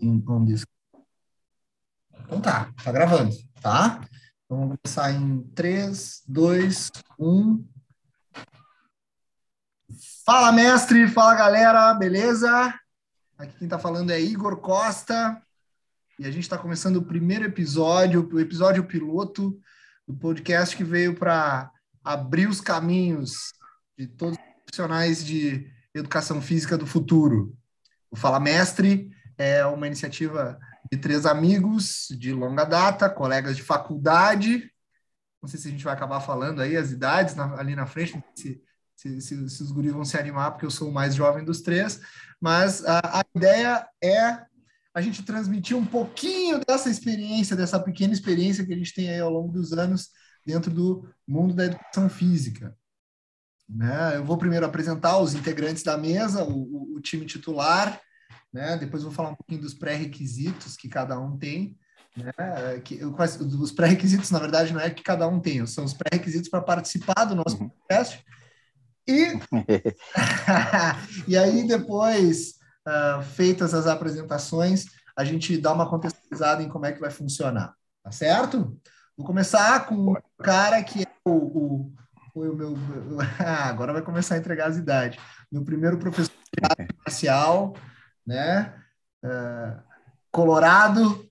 in, on this. Então tá, tá gravando, tá? Então vamos começar em 3, 2, 1. Fala, mestre! Fala, galera! Beleza? Aqui quem tá falando é Igor Costa. E a gente está começando o primeiro episódio, o episódio piloto do podcast que veio para abrir os caminhos de todos os profissionais de educação física do futuro. O Fala Mestre é uma iniciativa de três amigos de longa data, colegas de faculdade. Não sei se a gente vai acabar falando aí as idades na, ali na frente, se, se, se, se, os guris vão se animar, porque eu sou o mais jovem dos três. Mas a, a ideia é a gente transmitir um pouquinho dessa experiência, dessa pequena experiência que a gente tem aí ao longo dos anos dentro do mundo da educação física. Né? Eu vou primeiro apresentar os integrantes da mesa, o, o, o time titular, né? Depois vou falar um pouquinho dos pré-requisitos que cada um tem. Né? Que, os pré-requisitos, na verdade, não é que cada um tem, são os pré-requisitos para participar do nosso uhum. podcast. E, e aí, depois, uh, feitas as apresentações, a gente dá uma contextualizada em como é que vai funcionar. Tá certo? Vou começar com o cara que é o, o o meu. agora vai começar a entregar as idades. Meu primeiro professor de arte marcial, né? Uh, Colorado,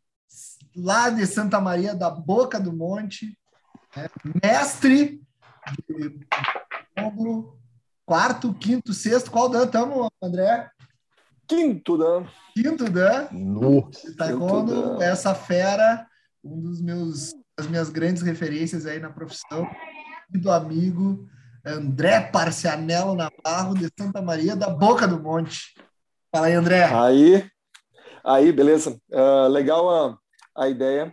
lá de Santa Maria da Boca do Monte, né? mestre de quarto, quinto, sexto. Qual dan estamos, André? Quinto dan. Quinto dan. Taekwondo, essa fera, um dos meus, das minhas grandes referências aí na profissão, do amigo André Parcianello Navarro, de Santa Maria da Boca do Monte. Fala aí, André. Aí, aí beleza. Uh, legal a, a ideia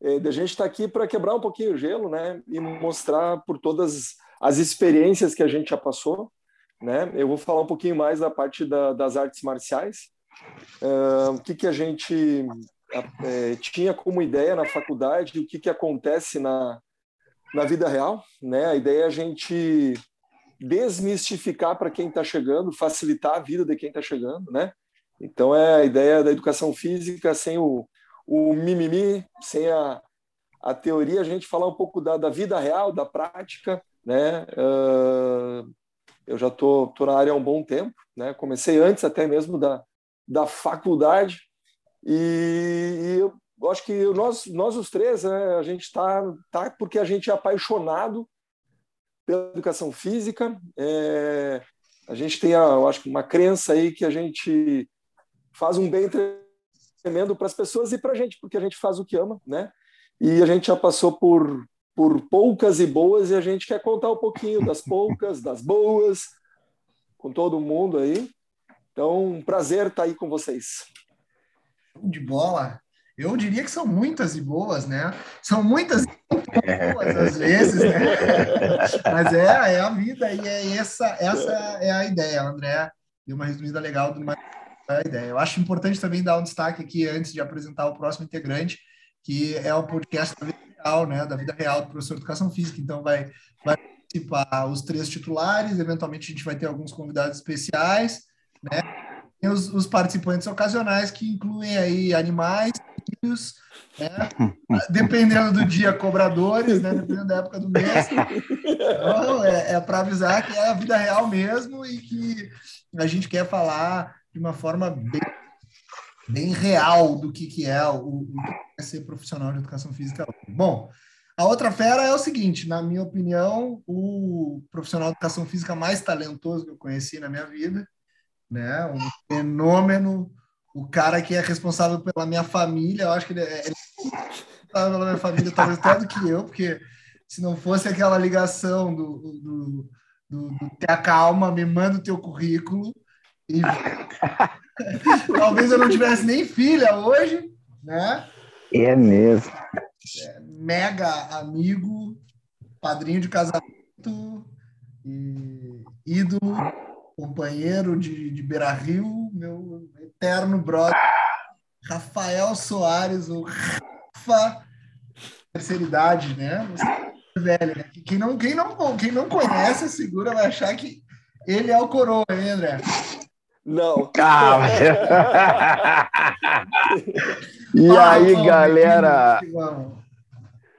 é, a gente estar tá aqui para quebrar um pouquinho o gelo, né? E mostrar por todas as experiências que a gente já passou, né? Eu vou falar um pouquinho mais da parte da, das artes marciais. Uh, o que, que a gente é, tinha como ideia na faculdade, o que, que acontece na, na vida real, né? A ideia é a gente desmistificar para quem está chegando, facilitar a vida de quem está chegando, né? Então é a ideia da educação física sem o, o mimimi, sem a, a teoria, a gente falar um pouco da, da vida real, da prática, né? Uh, eu já tô, tô na área há um bom tempo, né? Comecei antes até mesmo da, da faculdade e, e eu acho que nós, nós os três, né, a gente está tá porque a gente é apaixonado pela educação física. É, a gente tem, a, eu acho, uma crença aí que a gente faz um bem tremendo para as pessoas e para a gente, porque a gente faz o que ama, né? E a gente já passou por, por poucas e boas e a gente quer contar um pouquinho das poucas, das boas, com todo mundo aí. Então, um prazer estar aí com vocês. De bola. Eu diria que são muitas e boas, né? São muitas e boas às vezes, né? Mas é, é a vida e é essa, essa é a ideia. André deu uma resumida legal de uma ideia. Eu acho importante também dar um destaque aqui antes de apresentar o próximo integrante, que é o podcast da vida real, né? Da vida real do professor de educação física. Então vai, vai participar os três titulares, eventualmente a gente vai ter alguns convidados especiais, né? Tem os, os participantes ocasionais que incluem aí animais filhos, né? dependendo do dia, cobradores, né? dependendo da época do mês. Então, é, é para avisar que é a vida real mesmo e que a gente quer falar de uma forma bem, bem real do que, que é o, o que é ser profissional de educação física. Bom, a outra fera é o seguinte, na minha opinião, o profissional de educação física mais talentoso que eu conheci na minha vida, né? Um fenômeno o cara que é responsável pela minha família, eu acho que ele é, ele é pela minha família, talvez até do que eu, porque se não fosse aquela ligação do, do, do, do ter a calma, me manda o teu currículo, e talvez eu não tivesse nem filha hoje, né? É mesmo. É, mega amigo, padrinho de casamento, e ídolo, companheiro de, de Beira Rio, meu eterno brother, Rafael Soares, o Rafa, terceira idade, né? Você é velho, né? Quem não, quem, não, quem não conhece, segura, vai achar que ele é o coroa, hein, André? Não. Ah, e aí, galera?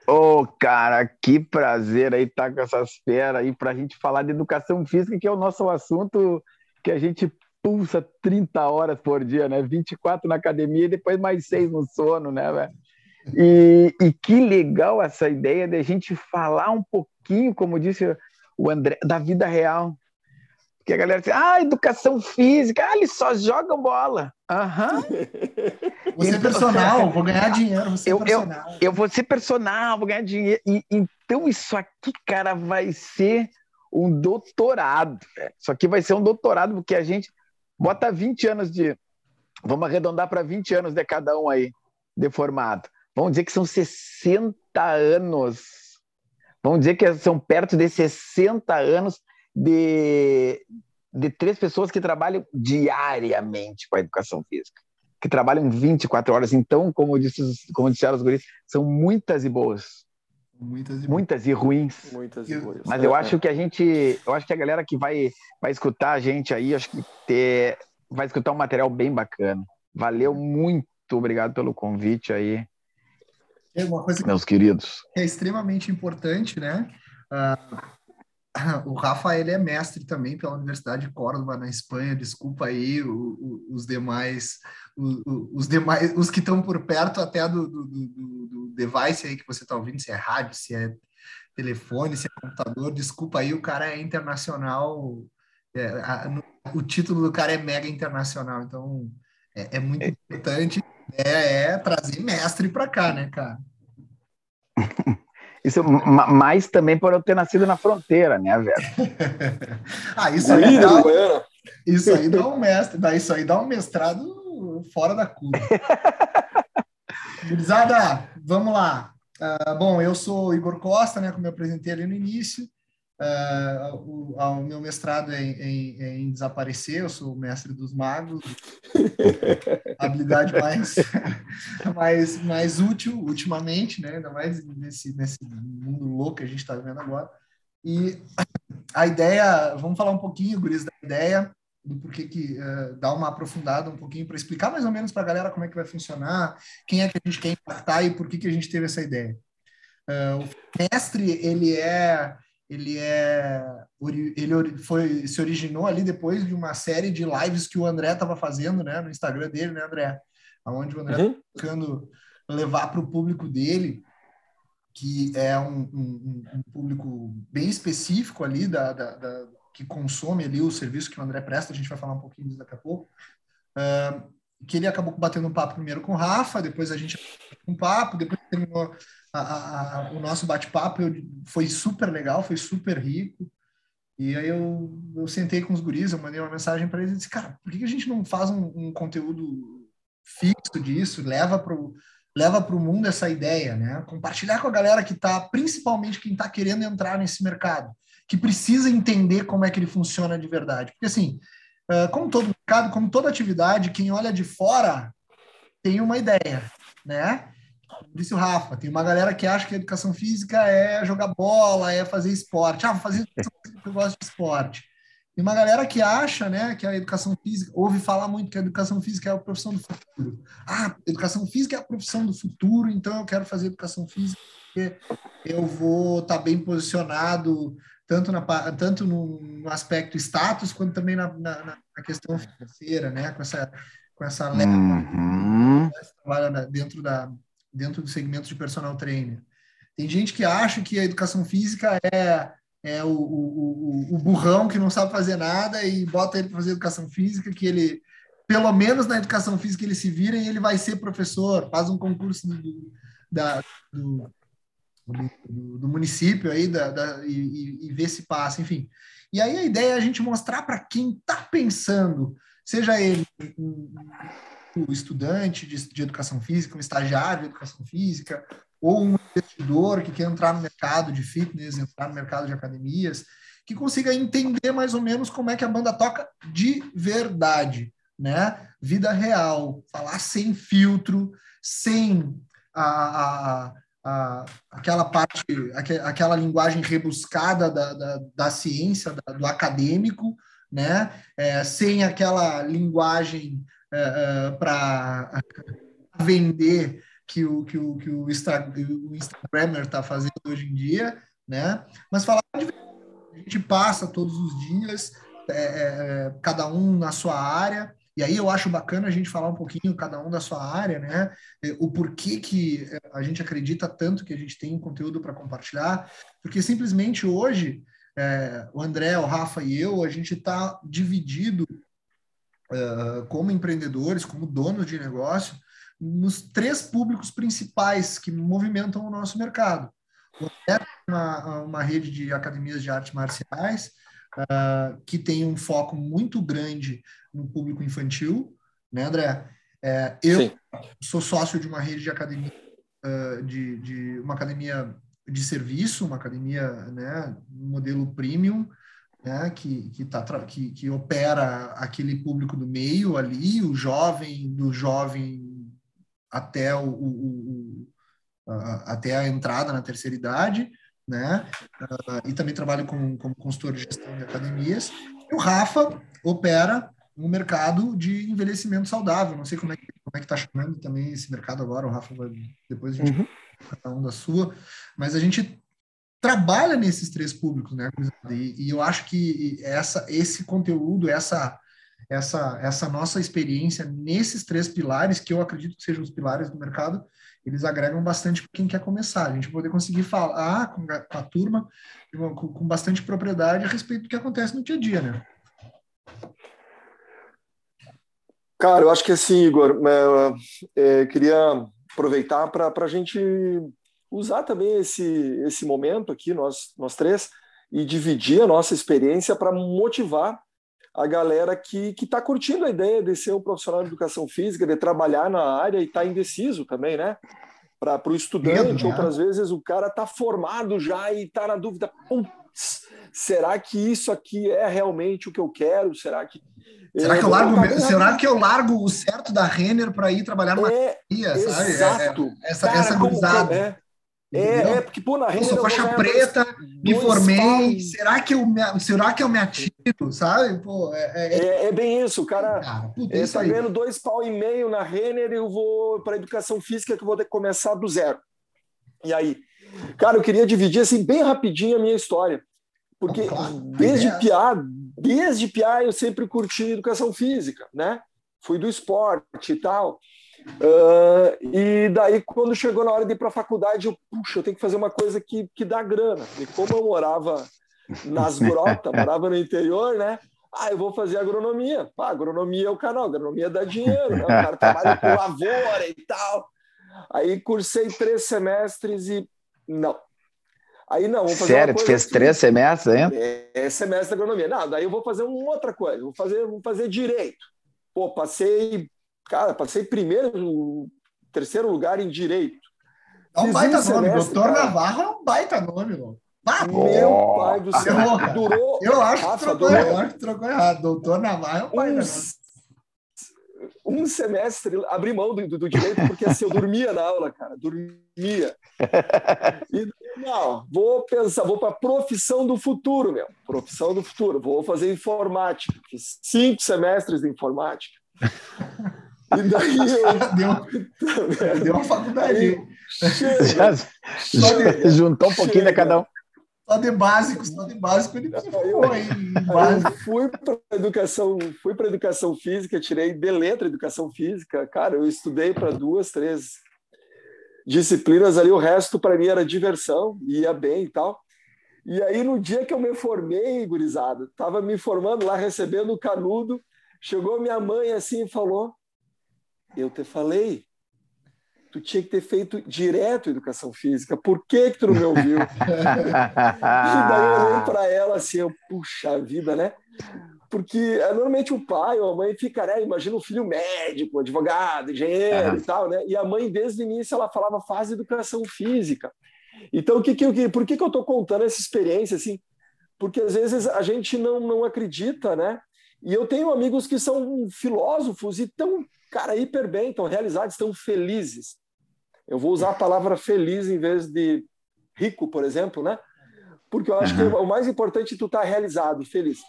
Ô, oh, cara, que prazer aí estar tá com essas feras aí para a gente falar de educação física, que é o nosso assunto que a gente pulsa 30 horas por dia, né? 24 na academia e depois mais seis no sono, né, velho? E, e, que legal essa ideia de a gente falar um pouquinho, como disse o André, da vida real. Porque a galera diz, ah, educação física, ah, eles só jogam bola. Aham. Uhum. Você é personal, vou ganhar dinheiro, você é eu, é personal. Eu, eu vou ser personal, vou ganhar dinheiro. E, então isso aqui, cara, vai ser um doutorado. Isso aqui vai ser um doutorado, porque a gente bota 20 anos de. Vamos arredondar para 20 anos de cada um aí, de formado. Vamos dizer que são 60 anos. Vamos dizer que são perto de 60 anos de, de três pessoas que trabalham diariamente com a educação física, que trabalham 24 horas. Então, como, disse, como disseram os guris, são muitas e boas. Muitas e, muitas e ruins. Muitas e ruins. Mas eu é, acho é. que a gente, eu acho que a galera que vai, vai escutar a gente aí, acho que ter, vai escutar um material bem bacana. Valeu muito, obrigado pelo convite aí. É uma coisa meus queridos. É extremamente importante, né? Uh, o Rafa ele é mestre também pela Universidade de Córdoba na Espanha. Desculpa aí o, o, os demais, o, os demais, os que estão por perto até do, do, do, do device aí que você está ouvindo, se é rádio, se é telefone, se é computador. Desculpa aí, o cara é internacional. É, a, no, o título do cara é mega internacional, então é, é muito é. importante é, é trazer mestre para cá, né, cara? Isso, mais também por eu ter nascido na fronteira, né, velho? ah, isso aí, dá, isso aí dá um mestre, dá, isso aí dá um mestrado fora da curva. Gurizada, vamos lá. Uh, bom, eu sou Igor Costa, né, como eu apresentei ali no início. Uh, o, o, meu mestrado é em, é em, desaparecer, eu sou o mestre dos magos, habilidade mais, mais, mais útil ultimamente, né? ainda mais nesse, nesse mundo louco que a gente está vendo agora. E a ideia, vamos falar um pouquinho, Guris, da ideia, do porquê que uh, dar uma aprofundada um pouquinho para explicar mais ou menos para a galera como é que vai funcionar, quem é que a gente quer impactar e por que, que a gente teve essa ideia. Uh, o mestre, ele é ele é ele foi se originou ali depois de uma série de lives que o André estava fazendo, né, no Instagram dele, né, André, aonde o André uhum. buscando levar para o público dele, que é um, um, um, público bem específico ali da, da, da, que consome ali o serviço que o André presta, a gente vai falar um pouquinho disso daqui a pouco. Uh, que ele acabou batendo um papo primeiro com o Rafa, depois a gente um papo, depois terminou a, a, o nosso bate-papo foi super legal, foi super rico. E aí eu, eu sentei com os guris, eu mandei uma mensagem para eles e disse, cara, por que, a gente não faz um, um conteúdo fixo disso, leva para o leva o mundo essa ideia, né? Compartilhar com a galera que está, principalmente quem está querendo entrar nesse mercado, que precisa entender como é que ele funciona de verdade. Porque assim, como todo mercado, como toda atividade, quem olha de fora tem uma ideia, né? disse o Rafa, tem uma galera que acha que a educação física é jogar bola, é fazer esporte. Ah, vou fazer educação física porque eu gosto de esporte. Tem uma galera que acha, né, que a educação física, ouve falar muito que a educação física é a profissão do futuro. Ah, educação física é a profissão do futuro, então eu quero fazer educação física porque eu vou estar tá bem posicionado tanto, na, tanto no, aspecto status quanto também na, na, na, questão financeira, né, com essa com essa leva uhum. trabalha dentro da, dentro do segmento de personal trainer. Tem gente que acha que a educação física é, é o, o, o, burrão que não sabe fazer nada e bota ele para fazer educação física, que ele, pelo menos na educação física, ele se vira e ele vai ser professor, faz um concurso do, da, do, do, do município aí da, da, e, e vê se passa, enfim. E aí a ideia é a gente mostrar para quem está pensando, seja ele o estudante de, de educação física, um estagiário de educação física, ou um investidor que quer entrar no mercado de fitness, entrar no mercado de academias, que consiga entender mais ou menos como é que a banda toca de verdade, né? Vida real, falar sem filtro, sem a, a, a aquela parte, aquela linguagem rebuscada da, da, da ciência, da, do acadêmico, né? É, sem aquela linguagem é, é, para vender que o, que o, que o, Insta, o está fazendo hoje em dia, né? Mas falar de a gente passa todos os dias, é, é, cada um na sua área, e aí eu acho bacana a gente falar um pouquinho, cada um da sua área, né? O porquê que a gente acredita tanto que a gente tem conteúdo para compartilhar, porque simplesmente hoje, é, o André, o Rafa e eu, a gente está dividido uh, como empreendedores, como donos de negócio, nos três públicos principais que movimentam o nosso mercado. O André é uma, uma rede de academias de artes marciais, uh, que tem um foco muito grande no público infantil, né, André? É, eu Sim. sou sócio de uma rede de academia, uh, de, de, uma academia de serviço, uma academia, né, modelo premium, né, que, que, tá, que, que opera aquele público do meio ali, o jovem, do jovem até o, o, o até a entrada na terceira idade, né? Uh, e também trabalho como, como consultor de gestão de academias. E o Rafa opera um mercado de envelhecimento saudável. Não sei como é que como é que está chamando também esse mercado agora. O Rafa vai depois a gente uhum. cada um da sua, mas a gente trabalha nesses três públicos, né? E, e eu acho que essa esse conteúdo, essa essa essa nossa experiência nesses três pilares que eu acredito que sejam os pilares do mercado, eles agregam bastante para quem quer começar. A gente poder conseguir falar com a, turma com, com bastante propriedade a respeito do que acontece no dia a dia, né? Cara, eu acho que assim, Igor, é, é, queria aproveitar para a gente usar também esse, esse momento aqui, nós, nós três, e dividir a nossa experiência para motivar a galera que está curtindo a ideia de ser um profissional de educação física, de trabalhar na área e está indeciso também, né? Para o estudante, Medo, outras né? vezes o cara está formado já e está na dúvida, será que isso aqui é realmente o que eu quero? Será que Será que eu largo, será que eu largo o certo da Renner para ir trabalhar numa é, academia, sabe? Exato. É, é, essa, Cara, essa cruzada. É, é, é, porque, pô, na Renner. Eu sou faixa preta, me formei. Será que, eu me, será que eu me sabe? Pô, é, é, é, é bem isso. O cara, cara está ganhando dois pau e meio na Renner e eu vou para educação física que eu vou ter que começar do zero. E aí? Cara, eu queria dividir assim bem rapidinho a minha história. Porque ah, claro, desde é. piá, desde piá eu sempre curti educação física, né? Fui do esporte e tal. Uh, e daí, quando chegou na hora de ir para a faculdade, eu, puxa, eu tenho que fazer uma coisa que, que dá grana. E como eu morava nas grotas, morava no interior, né? Ah, eu vou fazer agronomia. Ah, agronomia é o canal, agronomia dá dinheiro, né? O cara trabalha com lavoura e tal. Aí cursei três semestres e não, Aí não, vou fazer Sério, tu fez três semestres ainda? É, é, semestre de agronomia. Não, daí eu vou fazer uma outra coisa, vou fazer, vou fazer direito. Pô, passei, cara, passei primeiro, terceiro lugar em direito. É um baita um nome, doutor cara. Navarro é um baita nome, mano. Ah, meu pai do céu. Durou, eu acho que, trocou, durou, eu acho que trocou errado. Doutor Navarro é um baita nome um semestre abri mão do, do, do, direito porque assim, eu dormia na aula, cara, dormia. E, não, vou pensar, vou para a profissão do futuro, meu, profissão do futuro, vou fazer informática, fiz cinco semestres de informática. E daí eu... deu, deu uma faculdade. Já, já juntou um pouquinho de cada um. Só de básico, só de básico ele ficou aí. Eu fui para educação, fui para educação física, tirei de letra educação física. Cara, eu estudei para duas, três disciplinas ali, o resto para mim era diversão, ia bem e tal. E aí no dia que eu me formei, gurizada, tava me formando lá recebendo o canudo, chegou minha mãe assim e falou: "Eu te falei, tu tinha que ter feito direto educação física, por que que tu não me ouviu? e daí eu olhei para ela assim, eu, puxa vida, né? Porque é, normalmente o pai ou a mãe fica, né? Imagina um filho médico, advogado, engenheiro uhum. e tal, né? E a mãe, desde o início, ela falava, faz educação física. Então, o que que por que, que eu estou contando essa experiência, assim? Porque às vezes a gente não, não acredita, né? E eu tenho amigos que são filósofos e estão, cara, hiper bem, estão realizados, estão felizes. Eu vou usar a palavra feliz em vez de rico, por exemplo, né? Porque eu acho uhum. que o mais importante é tu estar tá realizado, feliz.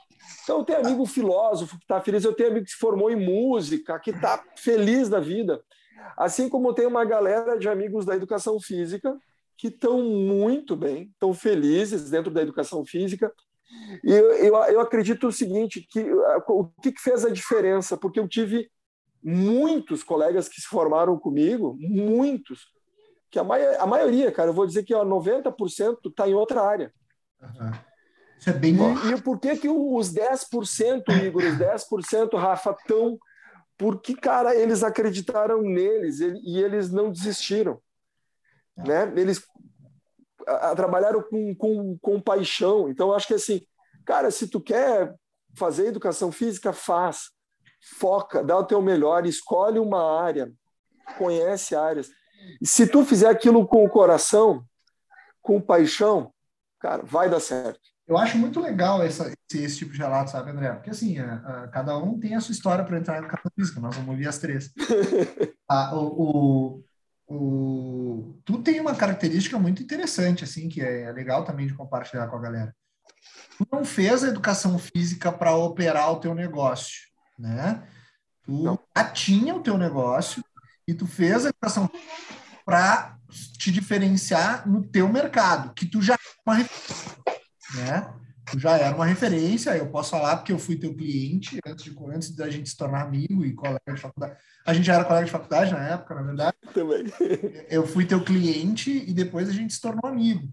Então, eu tenho amigo filósofo que está feliz, eu tenho amigo que se formou em música, que está feliz da vida. Assim como tem uma galera de amigos da educação física que estão muito bem, estão felizes dentro da educação física. E eu, eu, eu acredito o seguinte, que o que fez a diferença? Porque eu tive muitos colegas que se formaram comigo, muitos, que a, a maioria, cara, eu vou dizer que ó, 90% está em outra área. Uhum. Isso é bem bom. E, e por que, que os 10%, Igor, os 10%, Rafa, estão. Porque, cara, eles acreditaram neles e eles não desistiram. Né? Eles a, a, trabalharam com, com, com paixão. Então, acho que assim, cara, se tu quer fazer educação física, faz foca, dá o teu melhor, escolhe uma área, conhece áreas. E se tu fizer aquilo com o coração, com paixão, cara, vai dar certo. Eu acho muito legal essa, esse, esse, tipo de relato, sabe, André? Porque assim, a, a, cada um tem a sua história para entrar na educação física, nós vamos ouvir as três. a, o, o, o, tu tem uma característica muito interessante, assim, que é legal também de compartilhar com a galera. Tu não fez a educação física para operar o teu negócio né? Tu Não. já tinha o teu negócio e tu fez a educação para te diferenciar no teu mercado, que tu já é uma referência, né? Tu já era uma referência, eu posso falar porque eu fui teu cliente antes, de, antes da gente se tornar amigo e colega de faculdade. A gente já era colega de faculdade na época, na verdade. Também. Eu fui teu cliente e depois a gente se tornou amigo.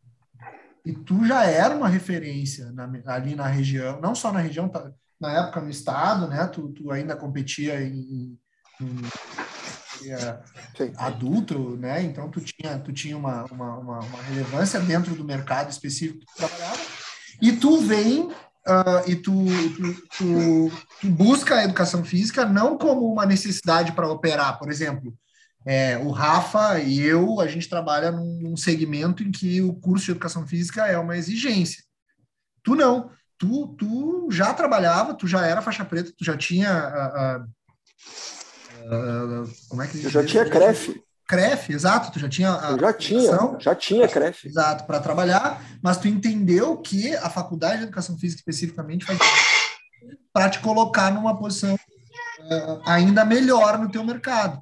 E tu já era uma referência na, ali na região, não só na região, tá, na época no estado, né? Tu, tu ainda competia em, em adulto, né? Então tu tinha tu tinha uma, uma, uma, uma relevância dentro do mercado específico que tu trabalhava. E tu vem uh, e tu, tu, tu, tu, busca a educação física não como uma necessidade para operar, por exemplo. É, o Rafa e eu, a gente trabalha num, num segmento em que o curso de educação física é uma exigência. Tu não tu, tu já trabalhava, tu já era faixa preta, tu já tinha. Uh, uh, como é que Eu já tinha CREF. CREF, exato, tu já tinha. A já tinha, já tinha CREF. Exato, para trabalhar, mas tu entendeu que a faculdade de educação física especificamente faz para te colocar numa posição uh, ainda melhor no teu mercado.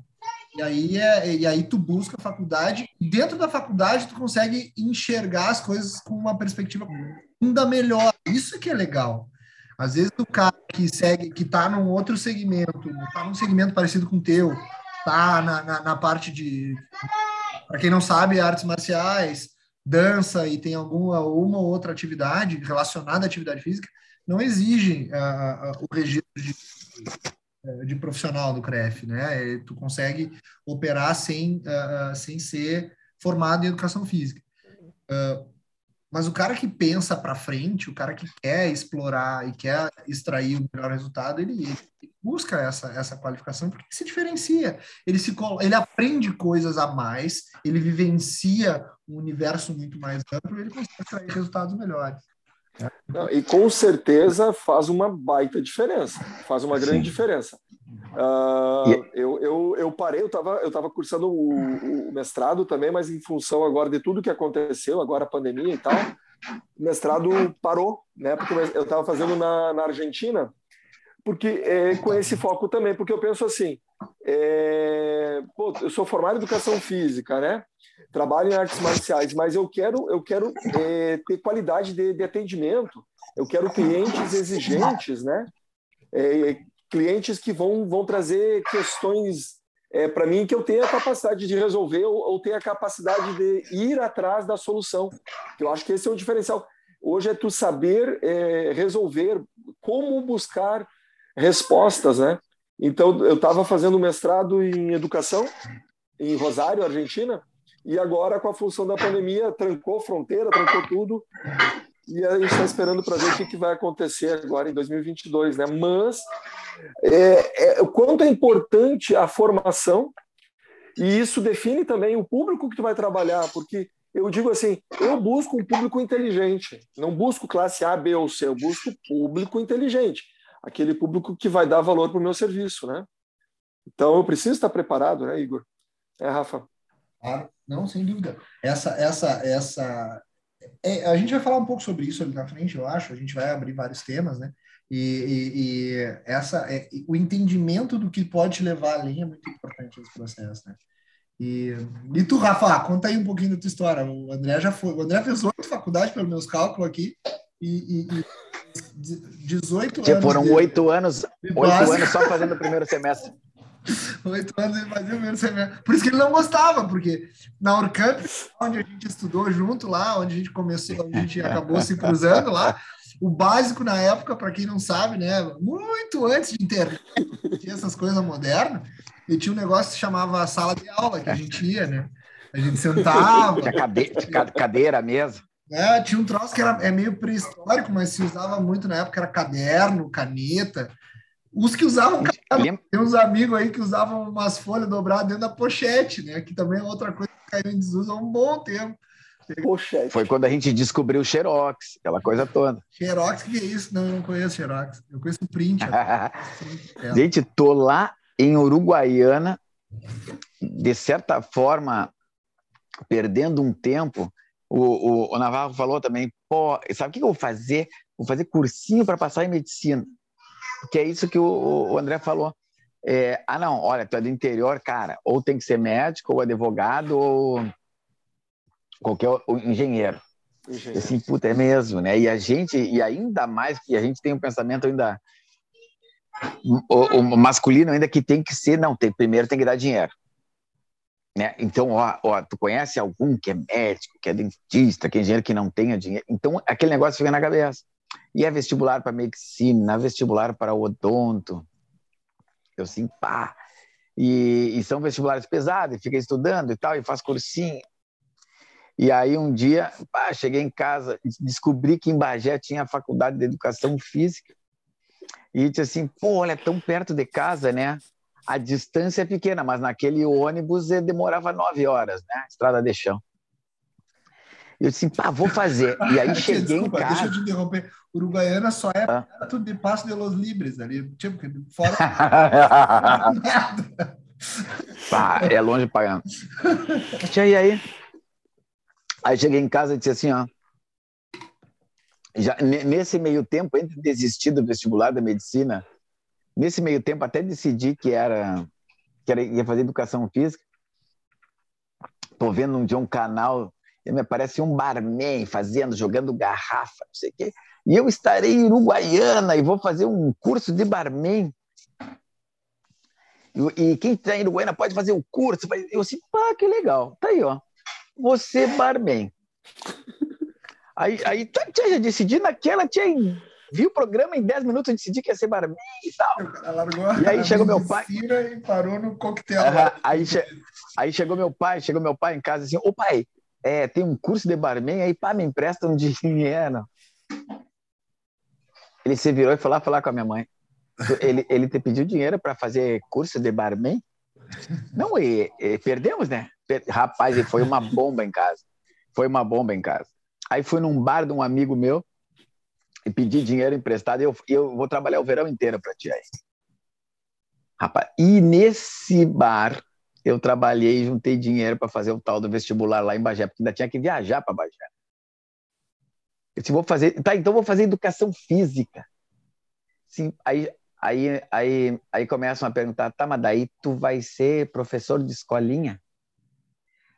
E aí, é, e aí tu busca a faculdade, dentro da faculdade tu consegue enxergar as coisas com uma perspectiva ainda melhor. Isso que é legal. Às vezes o cara que segue, que está num outro segmento, está num segmento parecido com o teu, está na, na, na, parte de, para quem não sabe, artes marciais, dança e tem alguma uma ou outra atividade relacionada à atividade física, não exige uh, uh, o registro de, de profissional do CREF, né? Tu consegue operar sem, sem ser formado em educação física. Uh, mas o cara que pensa para frente, o cara que quer explorar e quer extrair o melhor resultado, ele, ele busca essa, essa qualificação porque se diferencia. Ele, se, ele aprende coisas a mais, ele vivencia um universo muito mais amplo e ele consegue extrair resultados melhores. Não, e com certeza faz uma baita diferença, faz uma grande Sim. diferença. Uh, eu, eu, eu parei, eu estava eu tava cursando o, o, mestrado também, mas em função agora de tudo que aconteceu, agora a pandemia e tal, o mestrado parou, né? Porque eu estava fazendo na, na Argentina, porque é, com esse foco também, porque eu penso assim, é, pô, eu sou formado em educação física, né? Trabalho em artes marciais, mas eu quero, eu quero é, ter qualidade de, de, atendimento. Eu quero clientes exigentes, né? É, clientes que vão, vão trazer questões é, para mim que eu tenha a capacidade de resolver ou, ou tenha a capacidade de ir atrás da solução. Eu acho que esse é o diferencial. Hoje é tu saber é, resolver como buscar respostas, né? Então, eu estava fazendo mestrado em educação em Rosário, Argentina, e agora, com a função da pandemia, trancou fronteira, trancou tudo, e a gente está esperando para ver o que, que, vai acontecer agora em 2022, né? Mas é, é, o quanto é importante a formação, e isso define também o público que tu vai trabalhar, porque eu digo assim, eu busco um público inteligente, não busco classe A, B ou C, eu busco público inteligente aquele público que vai dar valor para o meu serviço, né? Então eu preciso estar preparado, né, Igor? É, Rafa. Claro, não, sem dúvida. Essa, essa, essa, é, a gente vai falar um pouco sobre isso ali na frente, eu acho. A gente vai abrir vários temas, né? E, e, e essa, é, o entendimento do que pode levar além é muito importante nesse processo, né? E, e tu, Rafa, conta aí um pouquinho da tua história. O André já foi, o André fez oito faculdades pelos meus cálculos aqui e, e, e 18 anos. Foram oito anos, oito anos só fazendo o primeiro semestre. Oito anos ele fazia o primeiro semestre. Por isso que ele não gostava, porque na Orcamp, onde a gente estudou junto lá, onde a gente começou, onde a gente acabou se cruzando lá, o básico na época, para quem não sabe, né? Muito antes de internet, tinha essas coisas modernas, e tinha um negócio que se chamava sala de aula, que a gente ia, né? A gente sentava. Tinha cadeira, cadeira mesa. É, tinha um troço que era, é meio pré-histórico, mas se usava muito na época, era caderno, caneta. Os que usavam caderno, tem uns amigos aí que usavam umas folhas dobradas dentro da pochete, né? Que também é outra coisa que caiu em desuso há um bom tempo. Pochete. Foi quando a gente descobriu o Xerox, aquela coisa toda. Xerox, que é isso? Não, eu não conheço Xerox. Eu conheço print. gente, tô lá em Uruguaiana, de certa forma, perdendo um tempo. O, o, o Navarro falou também, pô, sabe o que eu vou fazer? Vou fazer cursinho para passar em medicina. Porque é isso que o, o André falou. É, ah, não, olha, tu é do interior, cara, ou tem que ser médico, ou advogado, ou qualquer engenheiro. engenheiro. Assim, puta, é mesmo, né? E a gente, e ainda mais que a gente tem um pensamento ainda o, o masculino ainda que tem que ser, não, tem, primeiro tem que dar dinheiro. Né? Então, ó, ó, tu conhece algum que é médico, que é dentista, que é engenheiro que não tenha dinheiro? Então, aquele negócio fica na cabeça. E é vestibular para medicina, vestibular para odonto. Eu assim, pá. E, e, são vestibulares pesados, e fica estudando e tal, e faz cursinho. E aí um dia, pá, cheguei em casa, descobri que em Bagé tinha a faculdade de educação física. E disse assim, pô, olha, tão perto de casa, né? A distância é pequena, mas naquele ônibus demorava nove horas, né? Estrada de chão. Eu disse, pá, vou fazer. E aí cheguei Desculpa, em casa. Deixa eu te interromper. Uruguaiana só é ah. perto de Passo de los Libres ali. Tipo, fora. pá, é longe pagando. E aí? Aí cheguei em casa e disse assim, ó. Já, nesse meio tempo, entre desistir do vestibular da medicina, nesse meio tempo até decidi que era que era, ia fazer educação física. Tô vendo um dia um canal e me aparece um barman fazendo, jogando garrafa, não sei o quê. E eu estarei em Uruguaiana e vou fazer um curso de barman. E, e quem está em Uruguaiana pode fazer o curso. Eu assim, pá, que legal. Tá aí, ó. Você barman. Aí, aí tá, já decidi naquela, tia, viu o programa em 10 minutos, decidi que ia ser barman e tal. E aí chegou meu pai. E parou no coquetel. aí, che... aí chegou meu pai, chegou meu pai em casa assim, ô pai, é, tem um curso de barman, aí pá, me empresta um dinheiro. Ele se virou e foi lá falar com a minha mãe. Ele, ele te pediu dinheiro para fazer curso de barman? Não, e, e perdemos, né? Rapaz, e foi uma bomba em casa. Foi uma bomba em casa. Aí fui num bar de um amigo meu e pedi dinheiro emprestado eu, eu vou trabalhar o verão inteiro para ti aí. Rapaz, e nesse bar eu trabalhei e juntei dinheiro para fazer o tal do vestibular lá em Bagé, porque ainda tinha que viajar para Bagé. Eu disse, vou fazer, tá, então vou fazer educação física. Sim, aí, aí, aí, aí começam a perguntar, tá, mas daí tu vai ser professor de escolinha?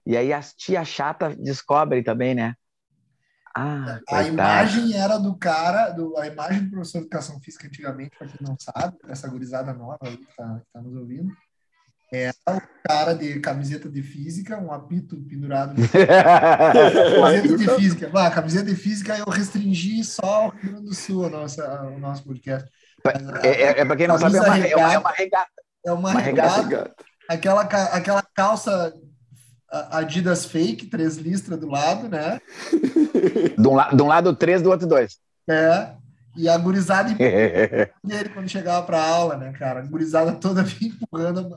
E aí as tia chata descobrem também, né? Ah, a imagem era do cara, do, a imagem do professor de educação física antigamente, para quem não sabe, essa gurizada nova aí que está tá nos ouvindo, era o cara de camiseta de física, um apito pendurado. camiseta de física. Bah, camiseta de física eu restringi só o Rio Grande do Sul, a nossa, o nosso podcast. É, é, é para quem não sabe, é uma, regata, é uma regata. É uma, uma regata. regata. Aquela, aquela calça Adidas fake, três listras do lado, né? de, um, la de um lado três, do outro dois. É, e a gurizada dele quando chegava para aula, né, cara? A gurizada toda empurrando.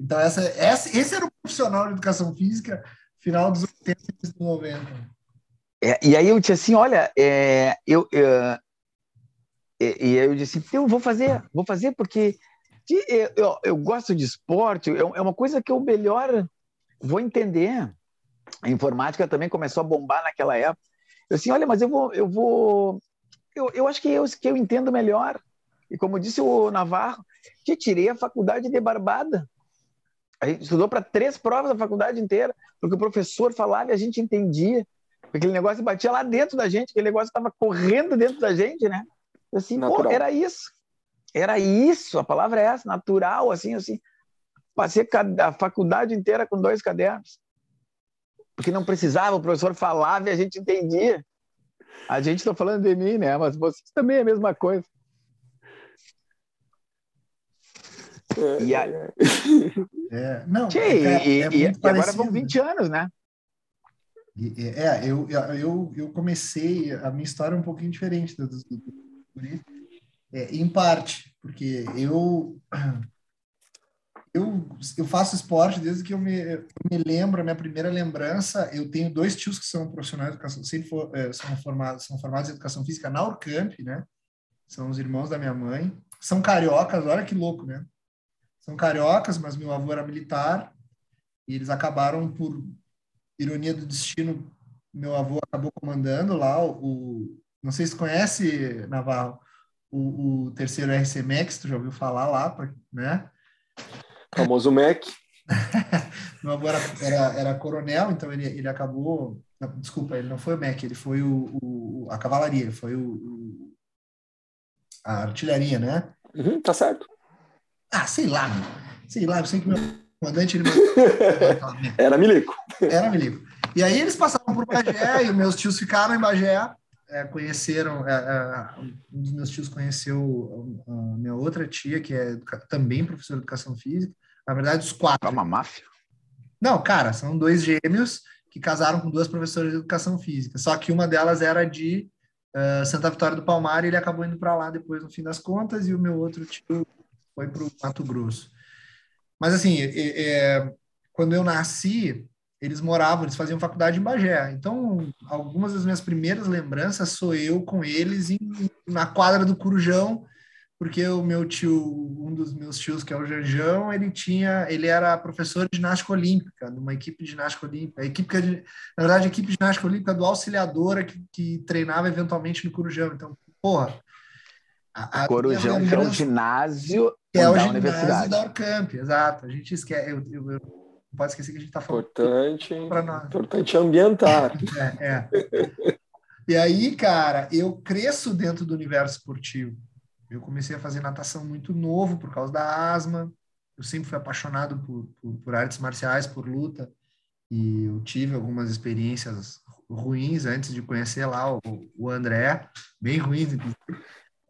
Então, essa, essa, esse era o profissional de educação física, final dos 80 e dos 90. É, e aí eu disse assim, olha, é, eu, eu, e, e eu disse, eu vou fazer, vou fazer porque eu, eu, eu gosto de esporte, é, é uma coisa que eu melhor vou entender. A informática também começou a bombar naquela época. Eu assim, olha, mas eu vou, eu vou, eu, eu acho que eu, que eu entendo melhor. E como disse o Navarro, que tirei a faculdade de barbada. A gente estudou para três provas da faculdade inteira, porque o professor falava e a gente entendia. Aquele negócio batia lá dentro da gente, aquele negócio estava correndo dentro da gente, né? Assim, pô, era isso. Era isso, a palavra é essa, natural, assim, assim. Passei a faculdade inteira com dois cadernos. Porque não precisava, o professor falava e a gente entendia. A gente está falando de mim, né? Mas vocês também é a mesma coisa. É, e, a... é, não, Tchê, é, e, é e, agora vão 20 né? anos, né? É, eu, eu, eu comecei, a minha história é um pouquinho diferente do, do, do é, em parte, porque eu, eu, eu faço esporte desde que eu me, eu me lembro, a minha primeira lembrança, eu tenho dois tios que são profissionais de educação, sempre for, é, são, formados, são formados em educação física na Urcamp, né? São os irmãos da minha mãe. São cariocas, olha que louco, né? São cariocas, mas meu avô era militar e eles acabaram por ironia do destino, meu avô acabou comandando lá o, não sei se conhece, Navarro, o, o terceiro RC Max, tu já ouviu falar lá, né? O famoso Mac. meu avô era, era, era, coronel, então ele, ele acabou. Desculpa, ele não foi o Mac, ele foi o, o a cavalaria, ele foi o, o, a artilharia, né? Uhum, tá certo. Ah, sei lá, sei lá, eu sei que meu comandante ele... era milico. Era milico. E aí eles passaram por Bagé e meus tios ficaram em Bagé é, conheceram, é, é, um dos meus tios conheceu a minha outra tia, que é também professora de educação física. Na verdade, os quatro. É uma máfia? Não, cara, são dois gêmeos que casaram com duas professoras de educação física. Só que uma delas era de uh, Santa Vitória do Palmar e ele acabou indo para lá depois, no fim das contas, e o meu outro tio foi para o Mato Grosso. Mas, assim, é, é, quando eu nasci, eles moravam, eles faziam faculdade em Bagé. Então, algumas das minhas primeiras lembranças sou eu com eles em, na quadra do Curujão, porque o meu tio, um dos meus tios, que é o Janjão, ele tinha, ele era professor de ginástica olímpica, de uma equipe de ginástica olímpica, a equipe de, na verdade, a equipe de ginástica olímpica do Auxiliadora, que, que treinava eventualmente no Curujão. Então, porra. A, a Corujão, que é o ginásio que é o ginásio da Orcamp, exato. A gente esquece, eu, eu, eu não pode esquecer que a gente está falando. Importante, importante ambientar. é, é. E aí, cara, eu cresço dentro do universo esportivo. Eu comecei a fazer natação muito novo por causa da asma. Eu sempre fui apaixonado por, por, por artes marciais, por luta. E eu tive algumas experiências ruins antes de conhecer lá o, o André, bem ruins, inclusive.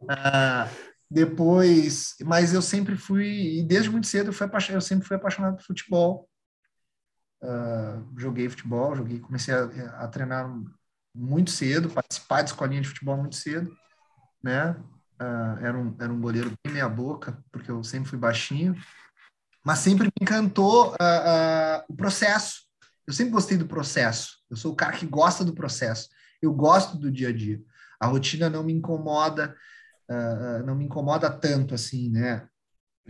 Uh, depois, mas eu sempre fui, e desde muito cedo eu, fui eu sempre fui apaixonado por futebol. Uh, joguei futebol, joguei, comecei a, a, treinar muito cedo, participar de escolinha de futebol muito cedo, né? Uh, era, um, era um goleiro bem meia boca, porque eu sempre fui baixinho, mas sempre me encantou uh, o processo. Eu sempre gostei do processo. Eu sou o cara que gosta do processo. Eu gosto do dia a dia. A rotina não me incomoda, não me incomoda tanto assim, né?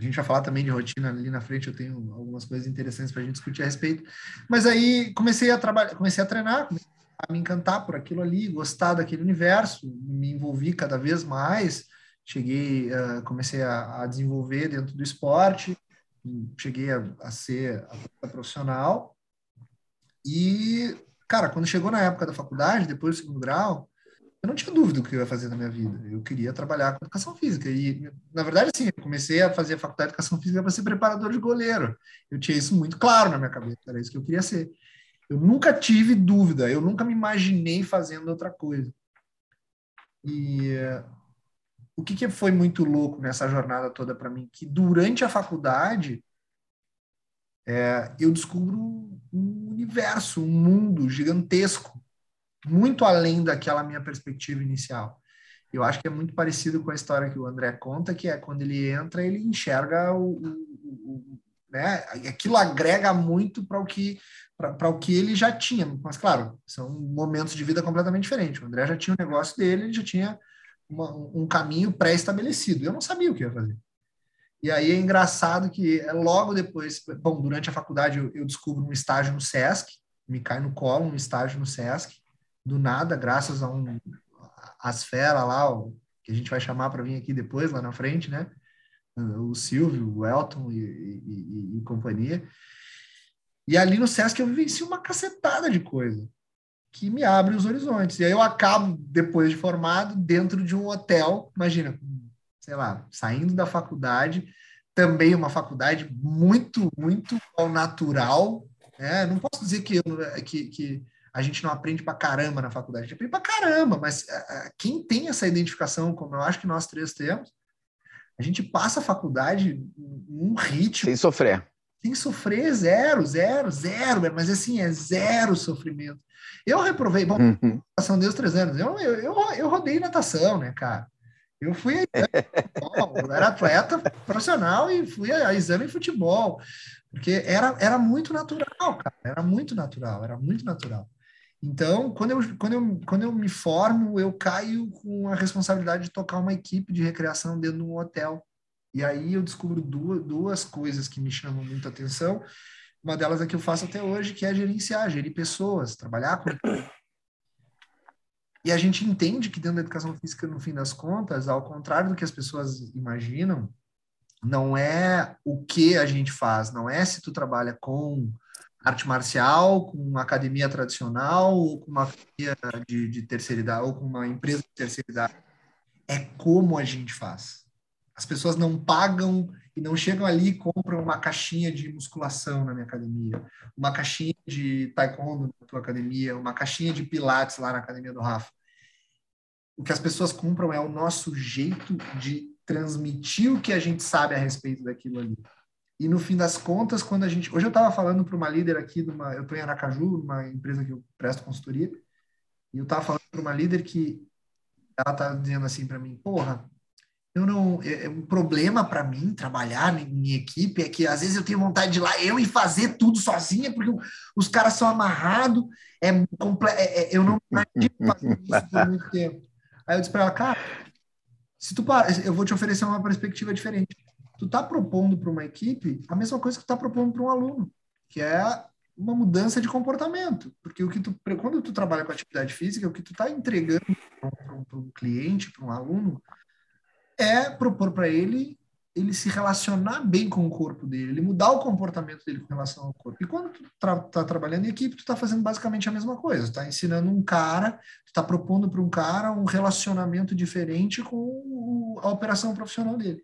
A gente vai falar também de rotina ali na frente, eu tenho algumas coisas interessantes para a gente discutir a respeito. Mas aí comecei a trabalhar, comecei a treinar, comecei a me encantar por aquilo ali, gostar daquele universo, me envolvi cada vez mais, cheguei, uh, comecei a, a, desenvolver dentro do esporte, cheguei a, a ser a profissional. E, cara, quando chegou na época da faculdade, depois do segundo grau, eu não tinha dúvida do que eu ia fazer na minha vida. Eu queria trabalhar com educação física. E, na verdade, assim, eu comecei a fazer a faculdade de educação física para ser preparador de goleiro. Eu tinha isso muito claro na minha cabeça, era isso que eu queria ser. Eu nunca tive dúvida, eu nunca me imaginei fazendo outra coisa. E o que, que foi muito louco nessa jornada toda para mim? Que durante a faculdade, é, eu descubro um universo, um mundo gigantesco muito além daquela minha perspectiva inicial. Eu acho que é muito parecido com a história que o André conta, que é quando ele entra, ele enxerga o, o, o né? Aquilo agrega muito para o que para o que ele já tinha, mas claro, são momentos de vida completamente diferentes. O André já tinha o um negócio dele, ele já tinha uma, um caminho pré-estabelecido. Eu não sabia o que ia fazer. E aí é engraçado que é logo depois, bom, durante a faculdade eu, eu descubro um estágio no SESC, me cai no colo um estágio no SESC, do nada, graças a um as feras lá, o que a gente vai chamar para vir aqui depois, lá na frente, né? O Silvio, o Elton e, e, e, e companhia. E ali no Sesc eu vivenci uma cacetada de coisa que me abre os horizontes. E aí eu acabo, depois de formado, dentro de um hotel, imagina, sei lá, saindo da faculdade, também uma faculdade muito, muito ao natural. Né? Não posso dizer que, eu, que, que a gente não aprende para caramba na faculdade, a gente aprende para caramba, mas é, quem tem essa identificação, como eu acho que nós três temos, a gente passa a faculdade num ritmo. Sem sofrer. Sem sofrer, zero, zero, zero, mas assim, é zero sofrimento. Eu reprovei, bom, uhum. natação Deus três anos, eu, eu, eu, eu rodei natação, né, cara? Eu fui eu era atleta profissional e fui a, a exame em futebol, porque era, era muito natural, cara, era muito natural, era muito natural. Então, quando eu, quando, eu, quando eu me formo, eu caio com a responsabilidade de tocar uma equipe de recreação dentro de um hotel. E aí eu descubro duas, duas coisas que me chamam muita atenção. Uma delas é que eu faço até hoje, que é gerenciar, gerir pessoas, trabalhar com. E a gente entende que dentro da educação física, no fim das contas, ao contrário do que as pessoas imaginam, não é o que a gente faz, não é se tu trabalha com arte marcial, com uma academia tradicional, ou com uma academia de, de terceira idade, ou com uma empresa de terceira idade. É como a gente faz. As pessoas não pagam e não chegam ali e compram uma caixinha de musculação na minha academia, uma caixinha de taekwondo na tua academia, uma caixinha de pilates lá na academia do Rafa. O que as pessoas compram é o nosso jeito de transmitir o que a gente sabe a respeito daquilo ali. E no fim das contas, quando a gente. Hoje eu estava falando para uma líder aqui, numa, eu estou em Aracaju, uma empresa que eu presto consultoria, e eu estava falando para uma líder que ela está dizendo assim para mim: porra, eu não. É, é um problema para mim trabalhar em, equipe é que às vezes eu tenho vontade de ir lá eu e fazer tudo sozinha, porque os caras são amarrados, é, é, é eu não imagino fazer isso por muito tempo. Aí eu disse para ela, cara, se tu eu vou te oferecer uma perspectiva diferente tu está propondo para uma equipe a mesma coisa que tu está propondo para um aluno, que é uma mudança de comportamento. Porque o que tu, quando tu trabalha com atividade física, o que tu está entregando para um, cliente, para um aluno, é propor para ele ele se relacionar bem com o corpo dele, ele mudar o comportamento dele com relação ao corpo. E quando tu tra trabalhando em equipe, tu está fazendo basicamente a mesma coisa. Está ensinando um cara, tu está propondo para um cara um relacionamento diferente com o, a operação profissional dele.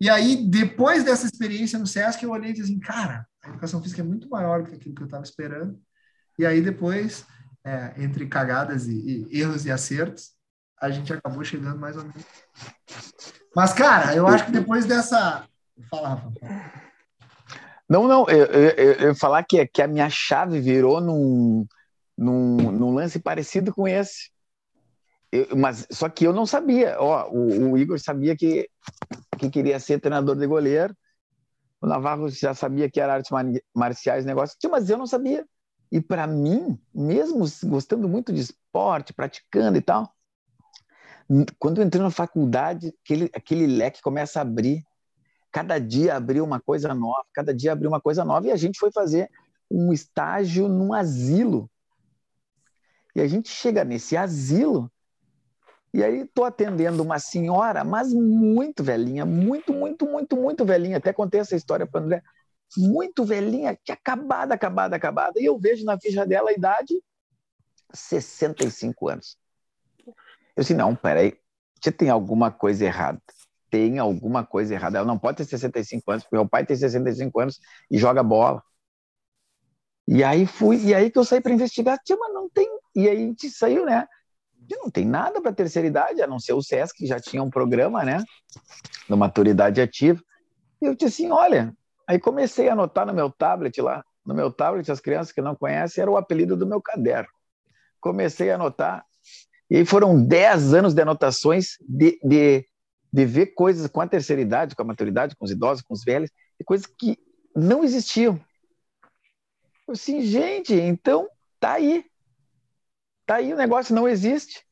E aí, depois dessa experiência no SESC, eu olhei e disse assim, cara, a educação física é muito maior do que aquilo que eu estava esperando. E aí, depois, é, entre cagadas e, e, erros e acertos, a gente acabou chegando mais ou menos. Mas, cara, eu acho que depois dessa... Fala, Rafa. Não, não, eu, eu, eu, falar que, que a minha chave virou num, num, num lance parecido com esse. Eu, mas só que eu não sabia. Ó, o, o Igor sabia que que queria ser treinador de goleiro. O Navarro já sabia que era artes marciais, negócio, mas eu não sabia. E para mim, mesmo gostando muito de esporte, praticando e tal, quando eu entrei na faculdade, aquele, aquele leque começa a abrir. Cada dia abriu uma coisa nova, cada dia abriu uma coisa nova, e a gente foi fazer um estágio num asilo. E a gente chega nesse asilo e aí estou atendendo uma senhora, mas muito velhinha, muito, muito, muito, muito velhinha. Até contei essa história para André. Muito velhinha, que acabada, acabada, acabada. E eu vejo na ficha dela a idade 65 anos. Eu disse, não, peraí, você tem alguma coisa errada. Tem alguma coisa errada. Ela não pode ter 65 anos, porque meu pai tem 65 anos e joga bola. E aí fui, e aí que eu saí para investigar, Tia, mas não tem. E aí a gente saiu, né? Não tem nada para terceira idade, a não ser o SESC, que já tinha um programa, né? De maturidade ativa. E eu disse assim: olha. Aí comecei a anotar no meu tablet lá. No meu tablet, as crianças que não conhecem, era o apelido do meu caderno. Comecei a anotar. E aí foram 10 anos de anotações de, de, de ver coisas com a terceira idade, com a maturidade, com os idosos, com os velhos, e coisas que não existiam. Eu assim, gente, então tá aí. Tá aí o negócio não existe.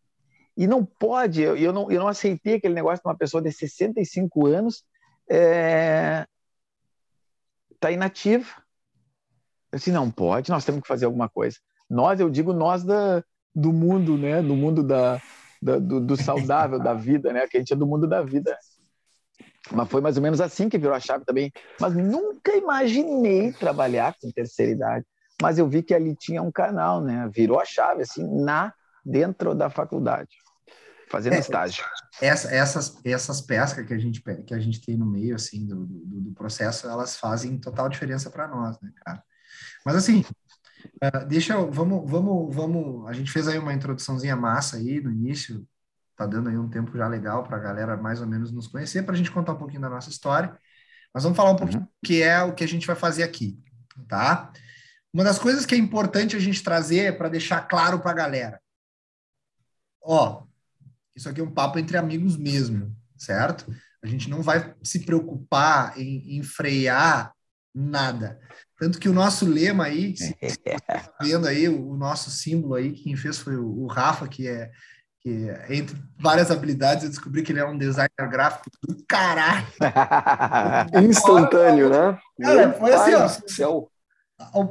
E não pode, eu, eu, não, eu não aceitei aquele negócio de uma pessoa de 65 anos é, tá inativa. Eu disse, não pode, nós temos que fazer alguma coisa. Nós, eu digo nós da, do mundo, né? Do mundo da, do, do, do, saudável da vida, né? Que a gente é do mundo da vida. Mas foi mais ou menos assim que virou a chave também. Mas nunca imaginei trabalhar com terceira idade. Mas eu vi que ali tinha um canal, né? Virou a chave, assim, na dentro da faculdade, fazendo é, estágio. Essa, essas, essas pescas que a gente que a gente tem no meio, assim, do, do, do processo, elas fazem total diferença para nós, né, cara? Mas assim, uh, deixa eu, vamos, vamos, vamos. A gente fez aí uma introduçãozinha massa aí no início, tá dando aí um tempo já legal para a galera mais ou menos nos conhecer, para a gente contar um pouquinho da nossa história. Mas vamos falar um pouquinho uhum. do que é o que a gente vai fazer aqui, tá? Uma das coisas que é importante a gente trazer para deixar claro para a galera. Ó, isso aqui é um papo entre amigos mesmo, certo? A gente não vai se preocupar em, em frear nada. Tanto que o nosso lema aí, tá vendo aí o, o, nosso símbolo aí, quem fez foi o, o Rafa, que é que entre várias habilidades eu descobri que ele é um designer gráfico do caralho. Instantâneo, né? Cara, foi assim, ó. A,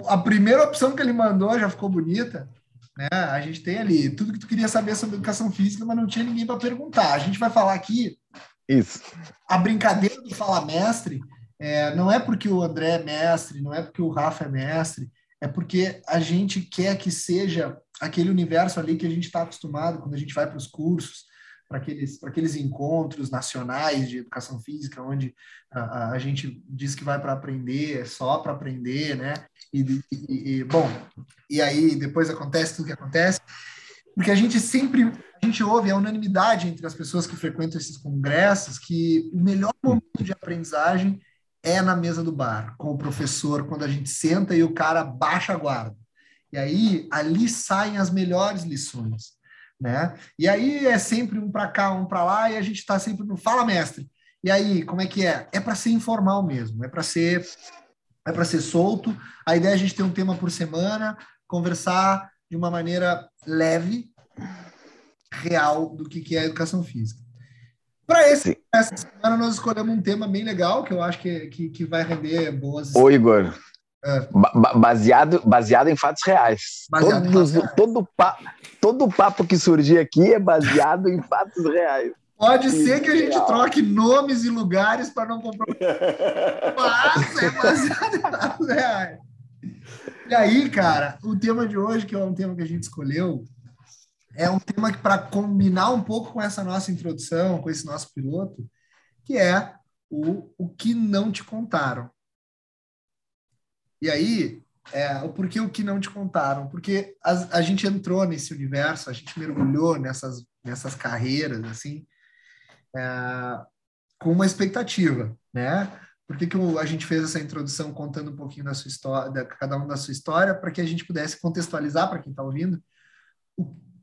a, primeira opção que ele mandou já ficou bonita. Né? A gente tem ali tudo que tu queria saber sobre educação física, mas não tinha ninguém para perguntar. A gente vai falar aqui. Isso. A brincadeira do Fala Mestre é, não é porque o André é mestre, não é porque o Rafa é mestre, é porque a gente quer que seja aquele universo ali que a gente está acostumado quando a gente vai para os cursos, para aqueles, aqueles encontros nacionais de educação física, onde a, a gente diz que vai para aprender, é só para aprender, né? E, e, e, bom, e aí depois acontece tudo que acontece, porque a gente sempre, a gente ouve a unanimidade entre as pessoas que frequentam esses congressos que o melhor momento de aprendizagem é na mesa do bar, com o professor, quando a gente senta e o cara baixa a guarda. E aí, ali saem as melhores lições, né? E aí é sempre um para cá, um para lá, e a gente está sempre no fala mestre. E aí, como é que é? É para ser informal mesmo, é para ser é para ser solto. A ideia é a gente ter um tema por semana, conversar de uma maneira leve, real do que que é a educação física. Para esse essa semana nós escolhemos um tema bem legal que eu acho que, que, que vai render boas. Ô, Igor. É. Baseado, baseado em fatos reais. Baseado Todos, em fatos reais. Todo, pa, todo papo que surgir aqui é baseado em fatos reais. Pode ser que a gente troque nomes e lugares para não comprometer. Mas é baseado em fatos reais. E aí, cara, o tema de hoje, que é um tema que a gente escolheu, é um tema que, para combinar um pouco com essa nossa introdução, com esse nosso piloto, que é o, o que não te contaram. E aí, é, porquê o que não te contaram? Porque a, a gente entrou nesse universo, a gente mergulhou nessas, nessas carreiras, assim, é, com uma expectativa, né? Por que, que a gente fez essa introdução contando um pouquinho da sua história, da, cada um da sua história, para que a gente pudesse contextualizar para quem está ouvindo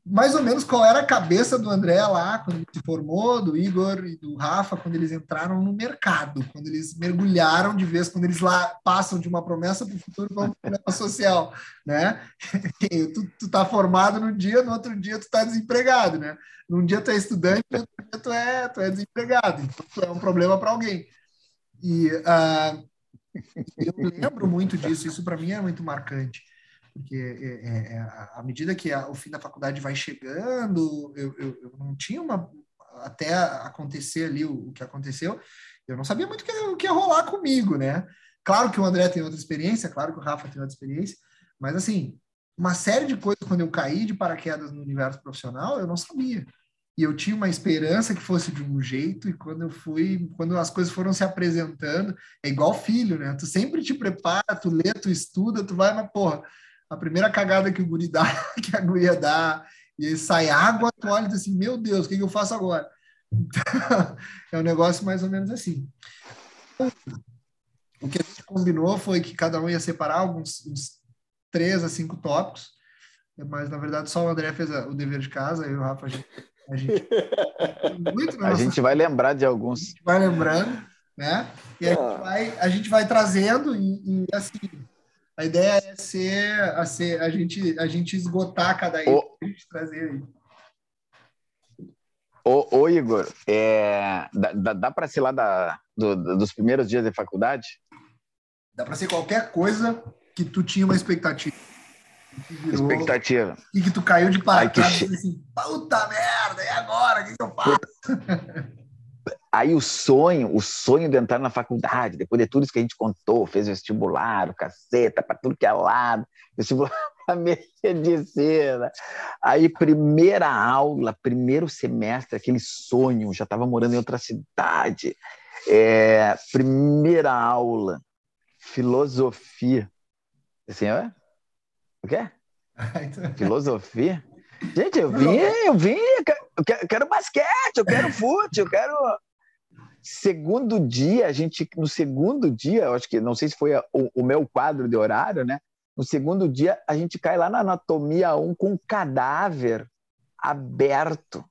mais ou menos qual era a cabeça do André lá, quando ele se formou, do Igor e do Rafa, quando eles entraram no mercado, quando eles mergulharam de vez, quando eles lá passam de uma promessa para o futuro para uma promessa social, né? tu, tu tá formado num dia, no outro dia tu tá desempregado, né? Num dia tu é estudante, no outro dia tu é, tu é desempregado, então tu é um problema para alguém. E uh, eu lembro muito disso, isso para mim é muito marcante porque é, é, é à medida que a, o fim da faculdade vai chegando, eu, eu, eu, não tinha uma. Até acontecer ali o, o que aconteceu, eu não sabia muito o que, o que ia rolar comigo, né? Claro que o André tem outra experiência, claro que o Rafa tem outra experiência, mas assim, uma série de coisas quando eu caí de paraquedas no universo profissional, eu não sabia. E eu tinha uma esperança que fosse de um jeito, e quando eu fui, quando as coisas foram se apresentando, é igual filho, né? Tu sempre te prepara, tu lê, tu estuda, tu vai, mas porra, a primeira cagada que o guri dá, que a guria dá, e sai água, olha e diz assim, meu Deus, o que, que eu faço agora? Então, é um negócio mais ou menos assim. O que a gente combinou foi que cada um ia separar alguns uns três a cinco tópicos, mas na verdade só o André fez o dever de casa, e o Rafa a gente, a gente, muito a gente vai lembrar de alguns. A gente vai lembrando, né? E a, gente, ah. vai, a gente vai trazendo e, e assim a ideia é ser a, ser, a, gente, a gente esgotar cada item a gente trazer aí. Ô, ô Igor, é, dá, dá para ser lá da, do, dos primeiros dias de faculdade? Dá para ser qualquer coisa que tu tinha uma expectativa. Virou, expectativa. E que tu caiu de paraquedas que... assim, puta merda, e agora? O que, que eu faço? Aí o sonho, o sonho de entrar na faculdade, depois de tudo isso que a gente contou, fez vestibular, o caceta, para tudo que é lado, vestibular para medicina. Aí, primeira aula, primeiro semestre, aquele sonho, já estava morando em outra cidade. É, primeira aula, filosofia. Assim, é? O quê? Filosofia? Gente, eu vim, eu vim, eu quero, eu quero basquete, eu quero fute, eu quero. Segundo dia, a gente, no segundo dia, eu acho que, não sei se foi o, o meu quadro de horário, né? No segundo dia, a gente cai lá na anatomia 1 com um cadáver aberto.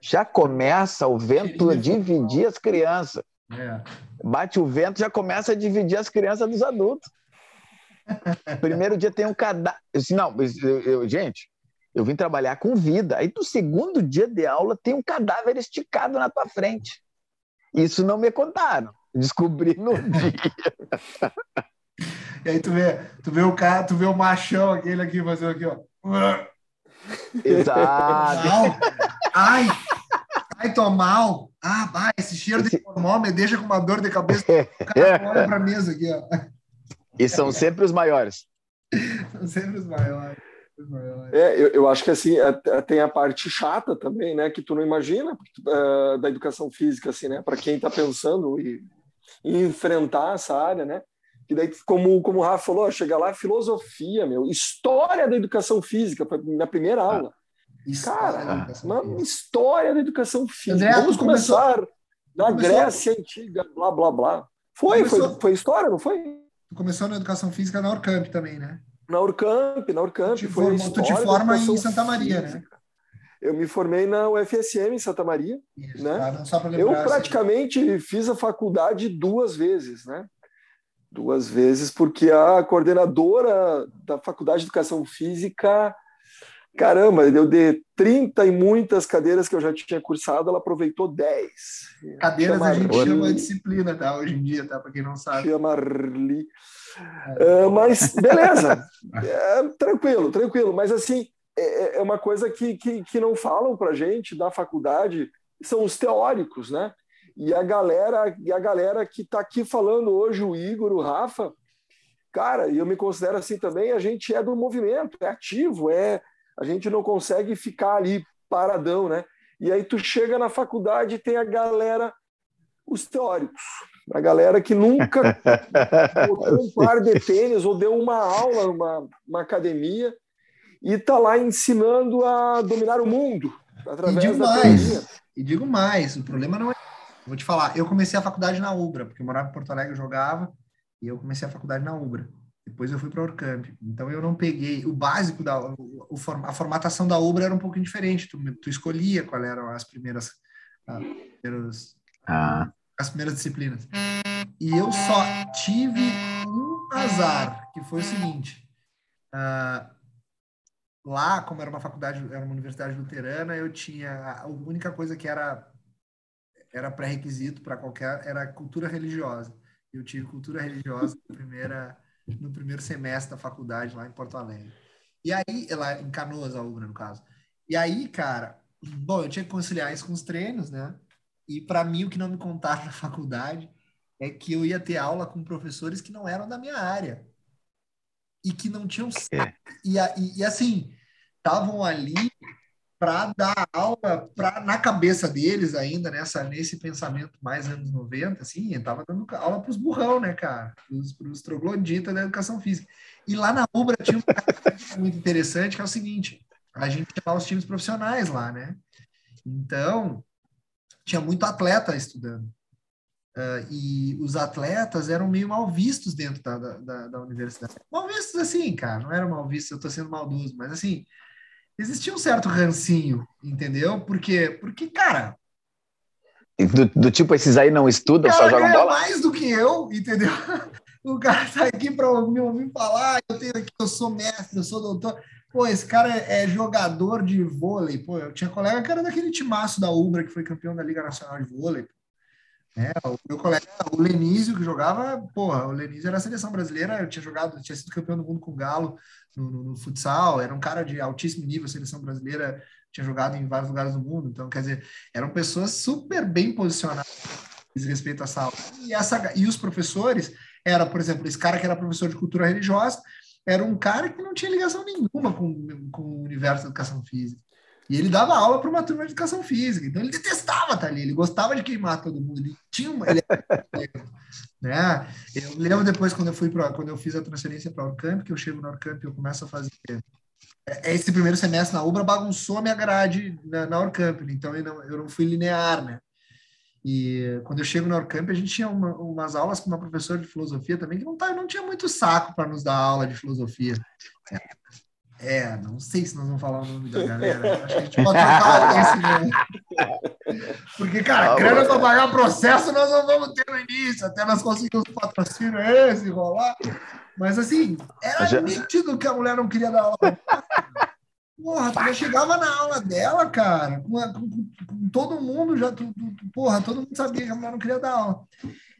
Já começa o vento a dividir as crianças. É. Bate o vento, já começa a dividir as crianças dos adultos. Primeiro dia tem um cadáver. Não, eu, eu, gente, eu vim trabalhar com vida. Aí no segundo dia de aula tem um cadáver esticado na tua frente. Isso não me contaram. Descobri no dia. E aí tu vê, tu vê o cara, tu vê o machão aquele aqui fazendo aqui, ó. Exato. Ai, ai, tô mal. Ah, vai, esse cheiro de formol me deixa com uma dor de cabeça. O cara olha pra mesa aqui, ó. E são sempre os maiores. são sempre os maiores. É, eu, eu, acho que assim é, é, tem a parte chata também, né, que tu não imagina uh, da educação física, assim, né, para quem está pensando em, enfrentar essa área, né, que daí como como o Rafa falou, chega lá filosofia, meu, história da educação física, foi minha primeira ah, aula. Cara, uma história da educação física. André, Vamos começar começou... na começou... Grécia antiga, blá blá blá. Foi, começou... foi, foi história, não foi? Tu começou na educação física na Orcamp também, né? Na Urcamp, na Urcamp. Tu, foi formou, tu te forma em Santa Maria, né? física. né? Eu me formei na UFSM em Santa Maria. Isso, né? Tá, eu praticamente assim. fiz a faculdade duas vezes, né? Duas vezes, porque a coordenadora da Faculdade de Educação Física, caramba, deu de 30 e muitas cadeiras que eu já tinha cursado, ela aproveitou 10. Cadeiras chama a gente Marli. chama disciplina, tá? Hoje em dia, tá? Para quem não sabe. Chama Marli. Uh, mas beleza, é, tranquilo, tranquilo. Mas assim, é, é, é uma coisa que, que, que não falam para gente da faculdade, são os teóricos, né? E a galera, e a galera que está aqui falando hoje, o Igor, o Rafa, cara, e eu me considero assim também, a gente é do movimento, é ativo, é a gente não consegue ficar ali paradão, né? E aí tu chega na faculdade e tem a galera, os teóricos, a galera que nunca botou um par de tênis ou deu uma aula numa uma academia e está lá ensinando a dominar o mundo através e digo da mais, E digo mais, o problema não é. Vou te falar, eu comecei a faculdade na Ubra, porque eu morava em Porto Alegre, eu jogava, e eu comecei a faculdade na Ubra. Depois eu fui para a Urcamp. Então eu não peguei o básico da o, o, a formatação da Ubra era um pouco diferente. Tu, tu escolhia qual eram as primeiras, as primeiras ah as primeiras disciplinas. E eu só tive um azar, que foi o seguinte. Uh, lá, como era uma faculdade, era uma universidade luterana, eu tinha a única coisa que era era pré-requisito para qualquer era cultura religiosa. Eu tive cultura religiosa na primeira no primeiro semestre da faculdade lá em Porto Alegre. E aí, lá em Canoas, a UBRA, no caso. E aí, cara, bom, eu tinha que conciliar isso com os treinos, né? E para mim, o que não me contaram na faculdade é que eu ia ter aula com professores que não eram da minha área e que não tinham. É. E, e, e assim, estavam ali para dar aula pra, na cabeça deles ainda, nessa, nesse pensamento mais anos 90, assim, estava dando aula para os burrão, né, cara? Para os trogloditas da educação física. E lá na UBRA tinha um cara muito interessante, que é o seguinte, a gente tinha os times profissionais lá, né? Então, tinha muito atleta estudando. Uh, e os atletas eram meio mal vistos dentro da, da, da, universidade. Mal vistos assim, cara, não eram mal vistos, eu estou sendo maldoso, mas assim, existia um certo rancinho, entendeu? Porque, porque cara. Do, do tipo, esses aí não estudam, só jogam bola? mais do que eu, entendeu? O cara tá aqui para me ouvir falar, eu tenho aqui, eu sou mestre, eu sou doutor. Pô, esse cara é, é, jogador de vôlei. Pô, eu tinha colega que era daquele timaço da Ubra, que foi campeão da Liga Nacional de Vôlei. É, o meu colega, o Lenísio, que jogava, porra, o Lenísio era a seleção brasileira, tinha jogado, tinha sido campeão do mundo com o Galo no, no, no, futsal, era um cara de altíssimo nível, seleção brasileira, tinha jogado em vários lugares do mundo, então, quer dizer, eram pessoas super bem posicionadas respeito à sala. E, essa, e os professores, era, por exemplo, esse cara que era professor de cultura religiosa, era um cara que não tinha ligação nenhuma com, com o universo da educação física. E ele dava aula para uma turma de educação física. Então ele detestava estar ali, ele gostava de queimar todo mundo. Ele tinha uma. Ele... né? Eu lembro depois, quando eu fui para quando eu fiz a transferência para a Orcamp, que eu chego na Orcamp e eu começo a fazer. É, esse primeiro semestre na Ubra bagunçou a minha grade na, na Orcamp, né? então eu não, eu não fui linear, né? E quando eu chego na Orcamp, a gente tinha uma, umas aulas com uma professora de filosofia também, que não, tá, não tinha muito saco para nos dar aula de filosofia. É, não sei se nós vamos falar o nome da galera. Acho que a gente pode trocar esse nome. Porque, cara, ah, grana para pagar processo nós não vamos ter no início, até nós conseguimos patrocínio esse, rolar. Mas, assim, era Já... nítido que a mulher não queria dar aula. Porra, tu já chegava na aula dela, cara, com, com, com todo mundo já, tu, tu, porra, todo mundo sabia que a mulher não queria dar aula.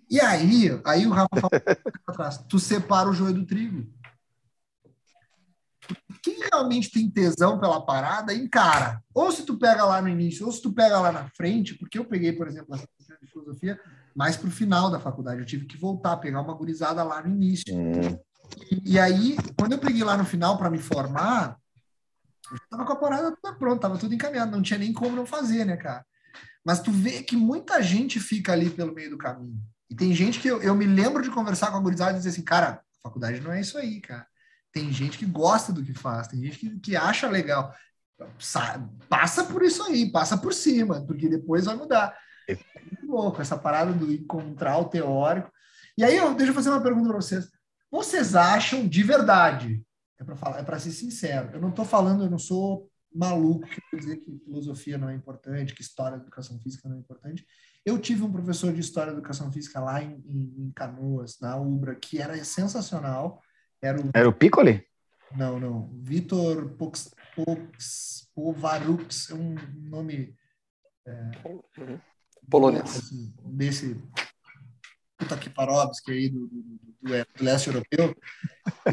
E aí, aí o Rafa fala, tu separa o joio do trigo quem realmente tem tesão pela parada, encara. Ou se tu pega lá no início, ou se tu pega lá na frente, porque eu peguei, por exemplo, a de filosofia mais para o final da faculdade. Eu tive que voltar, pegar uma gurizada lá no início. Hum. E, e, aí, quando eu peguei lá no final para me formar, tava com a parada toda pronta, tava tudo encaminhado, não tinha nem como não fazer, né, cara? Mas tu vê que muita gente fica ali pelo meio do caminho. E tem gente que eu, eu me lembro de conversar com a gurizada e dizer assim, cara, a faculdade não é isso aí, cara. Tem gente que gosta do que faz, tem gente que, que acha legal. Passa por isso aí, passa por cima, porque depois vai mudar. É muito louco essa parada do encontrar o teórico. E aí, eu, deixa eu fazer uma pergunta para vocês. Vocês acham de verdade? É para falar, é para ser sincero. Eu não estou falando, eu não sou maluco que dizer que filosofia não é importante, que história da educação física não é importante. Eu tive um professor de história da educação física lá em, em, em Canoas, na Ubra, que era sensacional era o, Era o Piccoli? Não, não. Vitor Pox, Pox, Povarux, é um nome. É, Polonês. Assim, desse. Puta que Parovski aí do, do, do, do, leste europeu.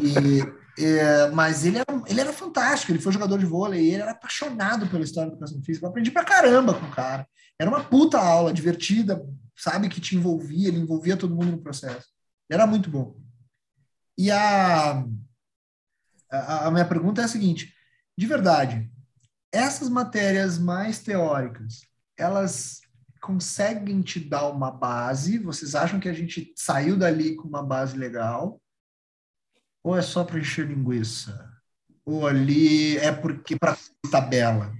E, é, mas ele era, ele era fantástico, ele foi jogador de vôlei, ele era apaixonado pela história da educação física. Eu aprendi pra caramba com o cara. Era uma puta aula, divertida, sabe, que te envolvia, ele envolvia todo mundo no processo. Era muito bom. E a, a, a minha pergunta é a seguinte: de verdade, essas matérias mais teóricas, elas conseguem te dar uma base? Vocês acham que a gente saiu dali com uma base legal? Ou é só para encher linguiça? Ou ali é porque para tabela?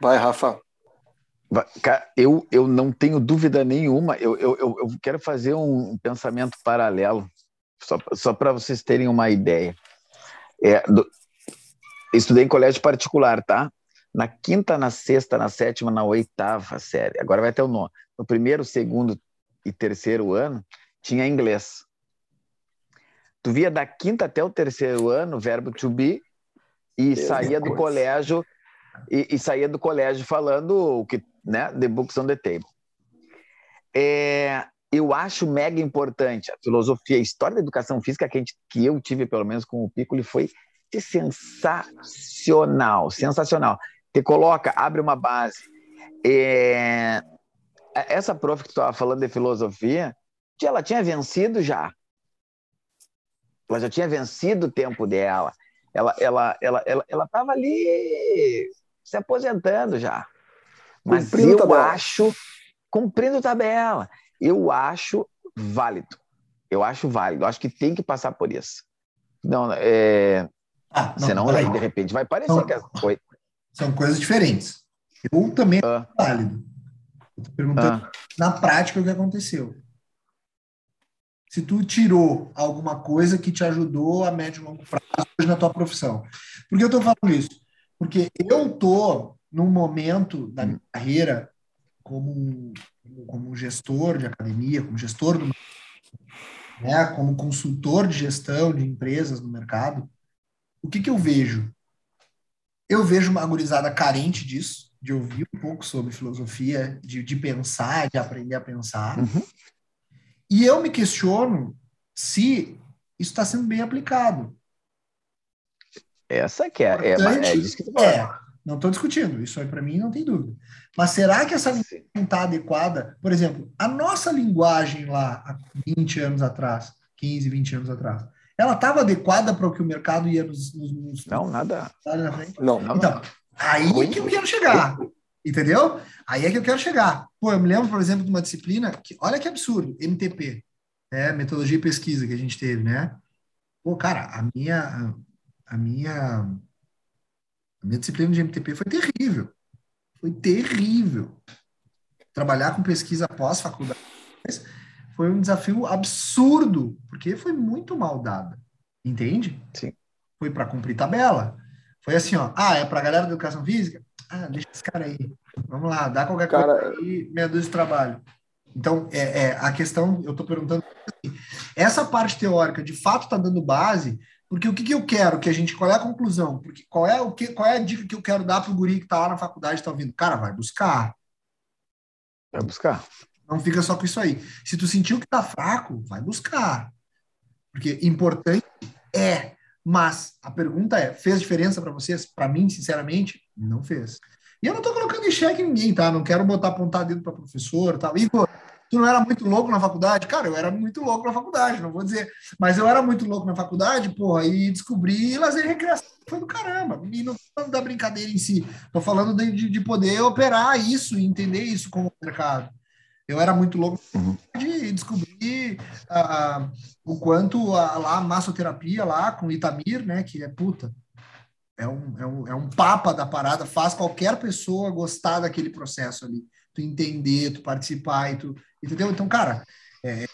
Vai, Rafa. Eu, eu não tenho dúvida nenhuma. Eu, eu, eu quero fazer um pensamento paralelo, só, só para vocês terem uma ideia. É, do, estudei em colégio particular, tá? Na quinta, na sexta, na sétima, na oitava série. Agora vai até o nono. No primeiro, segundo e terceiro ano, tinha inglês. Tu via da quinta até o terceiro ano, verbo to be, e saía do colégio e, e, saía do colégio falando o que né? The Books on the Table. É, eu acho mega importante a filosofia, a história da educação física que, gente, que eu tive, pelo menos com o Piccoli, foi sensacional, sensacional. Te coloca, abre uma base. É, essa prof que tu estava falando de filosofia, ela tinha vencido já. Ela já tinha vencido o tempo dela. Ela ela ela ela estava ali se aposentando já. Mas cumprindo eu tabela. acho, cumprindo tabela, eu acho válido. Eu acho válido. Eu acho que tem que passar por isso. Não, é... Ah, não, Senão, aí, de repente, vai parecer são, que é... Oi. São coisas diferentes. Eu também ah. acho válido. Estou perguntando ah. na prática o que aconteceu. Se tu tirou alguma coisa que te ajudou a médio e longo prazo na tua profissão. Por que eu estou falando isso? Porque eu estou num momento da minha carreira como, como gestor de academia, como gestor do né, como consultor de gestão de empresas no mercado, o que, que eu vejo? Eu vejo uma gurizada carente disso, de ouvir um pouco sobre filosofia, de, de pensar, de aprender a pensar. Uhum. E eu me questiono se isso está sendo bem aplicado. Essa que é, é, é, disso que tu é, não estou discutindo, isso aí para mim não tem dúvida. Mas será que essa linguagem está adequada? Por exemplo, a nossa linguagem lá há 20 anos atrás, 15, 20 anos atrás, ela estava adequada para o que o mercado ia nos. nos, nos não, nada. Na frente? Não, não. Então, aí é que eu quero chegar. Entendeu? Aí é que eu quero chegar. Pô, eu me lembro, por exemplo, de uma disciplina que, olha que absurdo, MTP, né? Metodologia e pesquisa que a gente teve, né? Pô, cara, a minha, a minha a minha disciplina de MTP foi terrível. Foi terrível. Trabalhar com pesquisa pós-faculdade foi um desafio absurdo, porque foi muito mal dada. Entende? Sim. Foi para cumprir tabela. Foi assim, ó. Ah, é para a galera da educação física? Ah, deixa esse cara aí. Vamos lá, dá qualquer cara... coisa aí, meia dúzia de trabalho. Então, é, é a questão, eu estou perguntando assim, essa parte teórica de fato está dando base porque o que, que eu quero que a gente. Qual é a conclusão? Porque qual é, o que, qual é a dica que eu quero dar para o guri que está lá na faculdade e está ouvindo? Cara, vai buscar. Vai buscar. Não fica só com isso aí. Se tu sentiu que está fraco, vai buscar. Porque importante é. Mas a pergunta é: fez diferença para vocês? Para mim, sinceramente, não fez. E eu não estou colocando em xeque ninguém, tá? Não quero botar apontar dedo para professor tal. Igor, Tu não era muito louco na faculdade? Cara, eu era muito louco na faculdade, não vou dizer. Mas eu era muito louco na faculdade, porra, e descobri lazer e recreação. Foi do caramba. E não tô falando da brincadeira em si. Tô falando de, de poder operar isso e entender isso como mercado. Eu era muito louco uhum. de descobrir uh, o quanto a, lá a massoterapia lá com Itamir, né, que é puta, é um, é, um, é um papa da parada, faz qualquer pessoa gostar daquele processo ali. Tu entender, tu participar e tu Entendeu? Então, cara, é,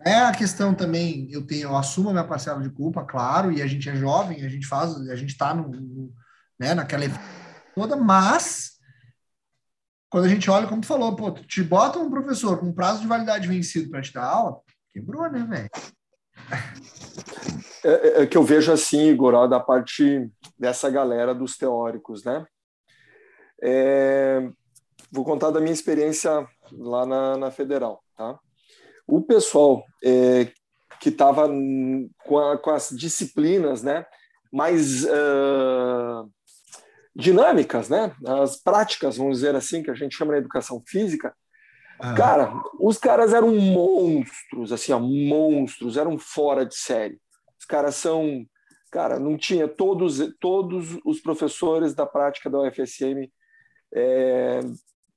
é a questão também, eu tenho, eu assumo a minha parcela de culpa, claro, e a gente é jovem, a gente faz, a gente está no, no, né, naquela toda, mas quando a gente olha, como tu falou, pô, te bota um professor com prazo de validade vencido para te dar aula, quebrou, né, velho? É, é, é, que eu vejo assim, Igor, da parte dessa galera dos teóricos, né? É, vou contar da minha experiência lá na, na Federal, tá? O pessoal é, que estava com, com, as disciplinas, né, mais uh, dinâmicas, né, as práticas, vamos dizer assim, que a gente chama na educação física, ah. cara, os caras eram monstros, assim, ó, monstros, eram fora de série. Os caras são, cara, não tinha todos todos os professores da prática da UFSM é,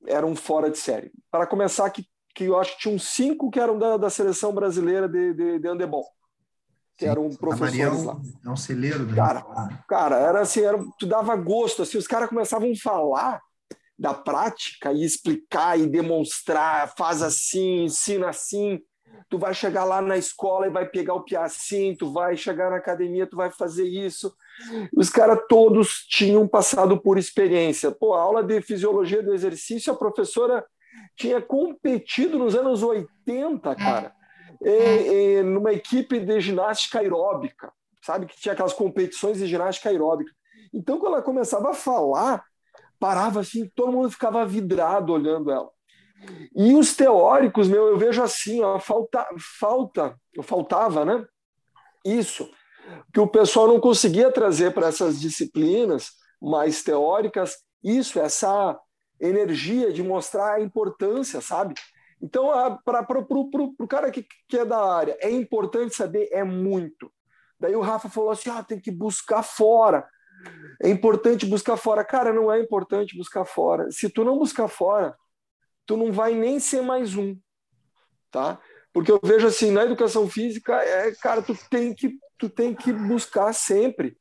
eram fora de série. Para começar, que, que eu acho que tinham cinco que eram da, da seleção brasileira de, de, de handebol, que Sim, eram professores é um, lá. É um celeiro. Né? Cara, cara, era assim, era, tu dava gosto, assim, os caras começavam a falar da prática e explicar e demonstrar, faz assim, ensina assim, tu vai chegar lá na escola e vai pegar o piacin, tu vai chegar na academia, tu vai fazer isso. Os caras todos tinham passado por experiência. Pô, a aula de fisiologia do exercício, a professora tinha competido nos anos 80, cara, e, e, numa equipe de ginástica aeróbica, sabe? Que tinha aquelas competições de ginástica aeróbica. Então, quando ela começava a falar, parava assim, todo mundo ficava vidrado olhando ela. E os teóricos, meu, eu vejo assim, ó, falta, falta, faltava, né? Isso que o pessoal não conseguia trazer para essas disciplinas mais teóricas, isso, essa energia de mostrar a importância, sabe? Então, para o cara que, que é da área, é importante saber, é muito. Daí o Rafa falou assim: ah, tem que buscar fora. É importante buscar fora. Cara, não é importante buscar fora. Se tu não buscar fora, tu não vai nem ser mais um, tá? Porque eu vejo assim, na educação física, é, cara, tu tem que tu tem que buscar sempre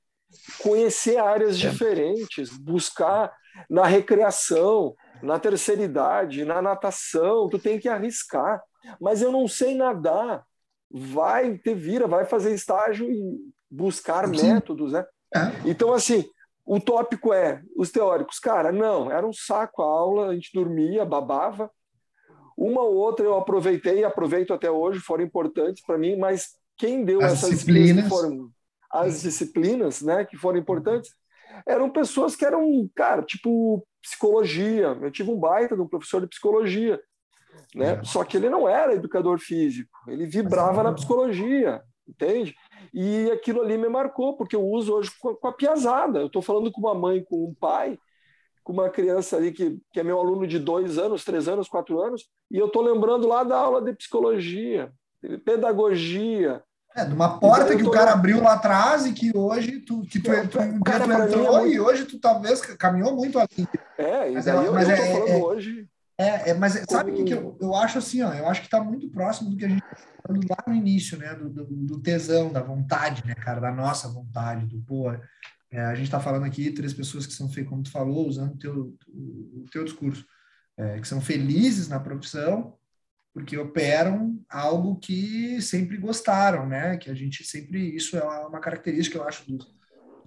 conhecer áreas é. diferentes, buscar na recreação, na terceira idade, na natação, tu tem que arriscar. Mas eu não sei nadar. Vai ter vira, vai fazer estágio e buscar Sim. métodos, né? É. Então, assim, o tópico é, os teóricos, cara, não, era um saco a aula, a gente dormia, babava. Uma ou outra eu aproveitei e aproveito até hoje, foram importantes para mim, mas quem deu as essas disciplinas foram as disciplinas, né, que foram importantes, eram pessoas que eram, cara, tipo psicologia. Eu tive um baita de um professor de psicologia, né? É. Só que ele não era educador físico, ele vibrava na psicologia, entende? E aquilo ali me marcou, porque eu uso hoje com a, piazada. Eu estou falando com uma mãe, com um pai, com uma criança ali que, que é meu aluno de dois anos, três anos, quatro anos, e eu estou lembrando lá da aula de psicologia, pedagogia, é, de uma porta que o cara abriu lá atrás e que hoje tu, que tu, tu, tu, dia tu entrou é e hoje tu talvez caminhou muito além. É, mas eu, mas eu, é, falando é, hoje. É, é mas como... sabe o que, que eu, eu acho assim, ó? Eu acho que está muito próximo do que a gente falando lá no início, né? Do, do, do, tesão, da vontade, né, cara? Da nossa vontade, do pô. É, a gente está falando aqui três pessoas que são, como tu falou, usando o teu, o, teu discurso, é, que são felizes na profissão, porque operam algo que sempre gostaram, né? Que a gente sempre isso é uma característica, eu acho, dos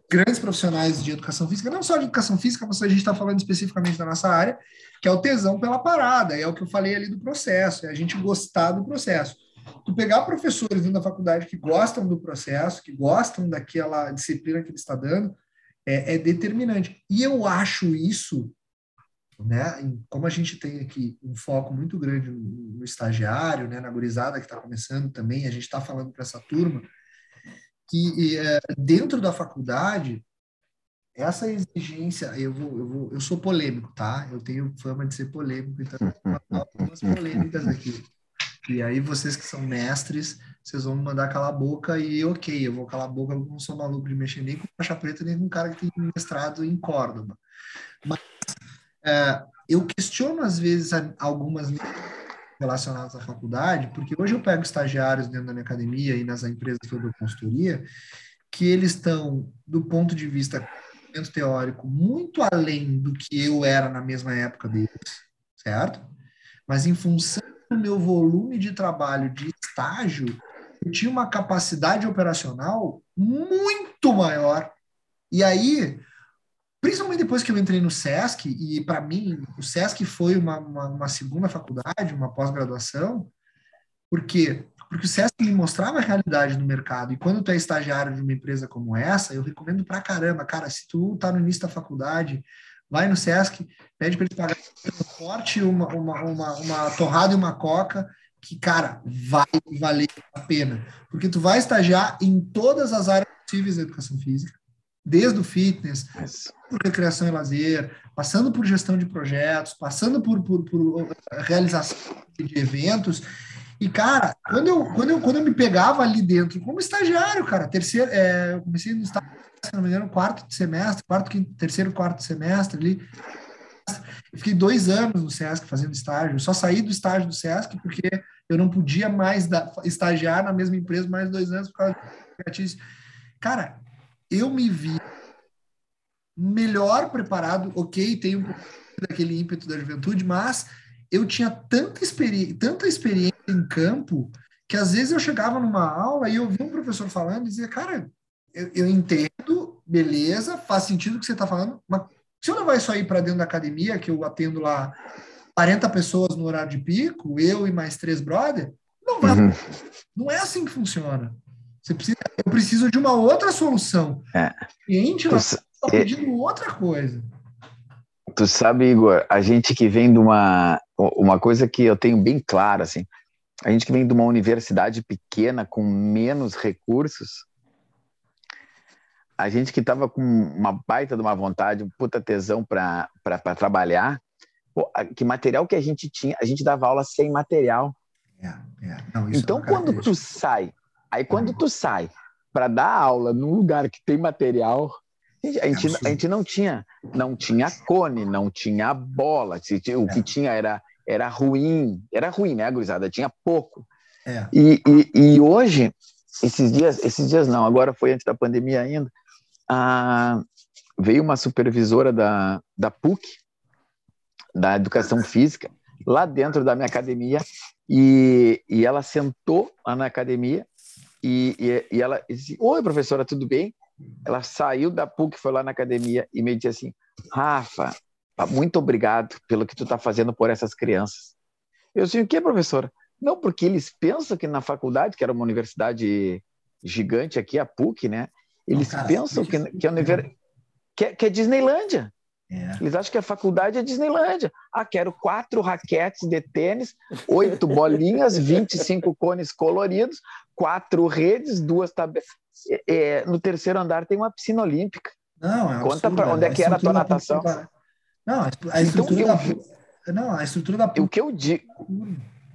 grandes profissionais de educação física, não só de educação física, mas a gente está falando especificamente da nossa área, que é o tesão pela parada, é o que eu falei ali do processo, é a gente gostar do processo. Tu pegar professores dentro da faculdade que gostam do processo, que gostam daquela disciplina que ele está dando, é, é determinante. E eu acho isso né? Como a gente tem aqui um foco muito grande no, estagiário, né? Na gurizada que está começando também, a gente está falando para essa turma que é, dentro da faculdade essa exigência, eu vou, eu vou, eu sou polêmico, tá? Eu tenho fama de ser polêmico, então algumas polêmicas aqui. E aí vocês que são mestres, vocês vão me mandar calar a boca e ok, eu vou calar a boca, eu não sou maluco de mexer nem com faixa preta, nem com um cara que tem mestrado em Córdoba. Mas é, eu questiono, às vezes, algumas relacionadas à faculdade, porque hoje eu pego estagiários dentro da minha academia e nas empresas que eu dou consultoria, que eles estão, do ponto de vista teórico, muito além do que eu era na mesma época deles, certo? Mas em função do meu volume de trabalho de estágio, eu tinha uma capacidade operacional muito maior. E aí, Principalmente depois que eu entrei no SESC, e para mim, o SESC foi uma, uma, uma segunda faculdade, uma pós-graduação, porque porque o SESC me mostrava a realidade do mercado. E quando tu é estagiário de uma empresa como essa, eu recomendo pra caramba, cara, se tu tá no início da faculdade, vai no SESC, pede para ele pagar um forte, uma, uma, uma, uma torrada e uma coca, que, cara, vai valer a pena. Porque tu vai estagiar em todas as áreas possíveis da educação física desde o fitness, por recreação e lazer, passando por gestão de projetos, passando por, por, por realização de eventos. E, cara, quando eu, quando, eu, quando eu me pegava ali dentro, como estagiário, cara, terceiro, é, eu comecei no estágio, se não me engano, quarto semestre, quarto, quinto, terceiro, quarto semestre ali. Eu fiquei dois anos no SESC fazendo estágio. Eu só saí do estágio do SESC porque eu não podia mais da, estagiar na mesma empresa mais dois anos por causa do Cara, eu me vi melhor preparado, ok, tem um pouco daquele ímpeto da juventude, mas eu tinha tanta, experi tanta experiência em campo que às vezes eu chegava numa aula e eu via um professor falando e dizia, cara, eu, eu entendo, beleza, faz sentido o que você está falando, mas se eu levar isso aí para dentro da academia, que eu atendo lá 40 pessoas no horário de pico, eu e mais três brother, não vai. Uhum. Não é assim que funciona. Você precisa, eu preciso de uma outra solução. É. O cliente está pedindo outra coisa. Tu sabe, Igor, a gente que vem de uma, uma coisa que eu tenho bem clara, assim, a gente que vem de uma universidade pequena com menos recursos, a gente que estava com uma baita de uma vontade, um puta tesão para trabalhar, pô, que material que a gente tinha, a gente dava aula sem material. É, é. Não, então, quando tu sai Aí quando tu sai para dar aula num lugar que tem material, a gente, a gente não tinha, não tinha cone, não tinha bola, o que é. tinha era era ruim, era ruim, né, gurizada? Tinha pouco. É. E, e, e, hoje, esses dias, esses dias não, agora foi antes da pandemia ainda, a, veio uma supervisora da, da PUC, da Educação Física, lá dentro da minha academia, e, e ela sentou lá na academia e, e, e ela disse: Oi, professora, tudo bem? Ela saiu da PUC, foi lá na academia e me disse assim: Rafa, muito obrigado pelo que tu está fazendo por essas crianças. Eu disse: O que, professora? Não, porque eles pensam que na faculdade, que era uma universidade gigante aqui, a PUC, né? Eles pensam que, que, é univers... que, é, que é Disneylândia. É. Eles acham que a faculdade é Disneylândia. Ah, quero quatro raquetes de tênis, oito bolinhas, 25 cones coloridos, quatro redes, duas tabelas. É, no terceiro andar tem uma piscina olímpica. Não, é Conta para onde é que era a tua natação. Não, a então, estrutura então, da... Não, a estrutura da... O que eu digo...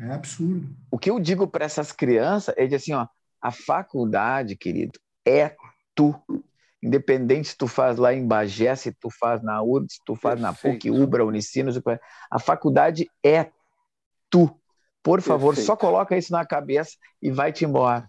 É absurdo. O que eu digo para essas crianças é de assim, ó, a faculdade, querido, é tu. Independente se tu faz lá em Bagé, se tu faz na URGS, se tu faz Perfeito. na PUC, Ubra, Unicinos, a faculdade é tu. Por favor, Perfeito. só coloca isso na cabeça e vai-te embora.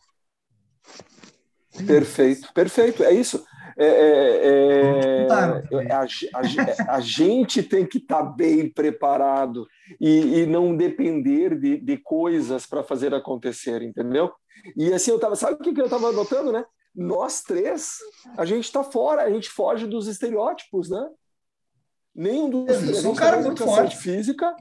Perfeito, perfeito, é isso. É, é, é, a, a, a, gente tem que estar tá bem preparado e, e, não depender de, de coisas para fazer acontecer, entendeu? E assim, eu tava, sabe o que, que eu estava notando, né? Nós três, a gente está fora, a gente foge dos estereótipos, né? Nenhum dos três. Eu sou um cara muito forte. Física.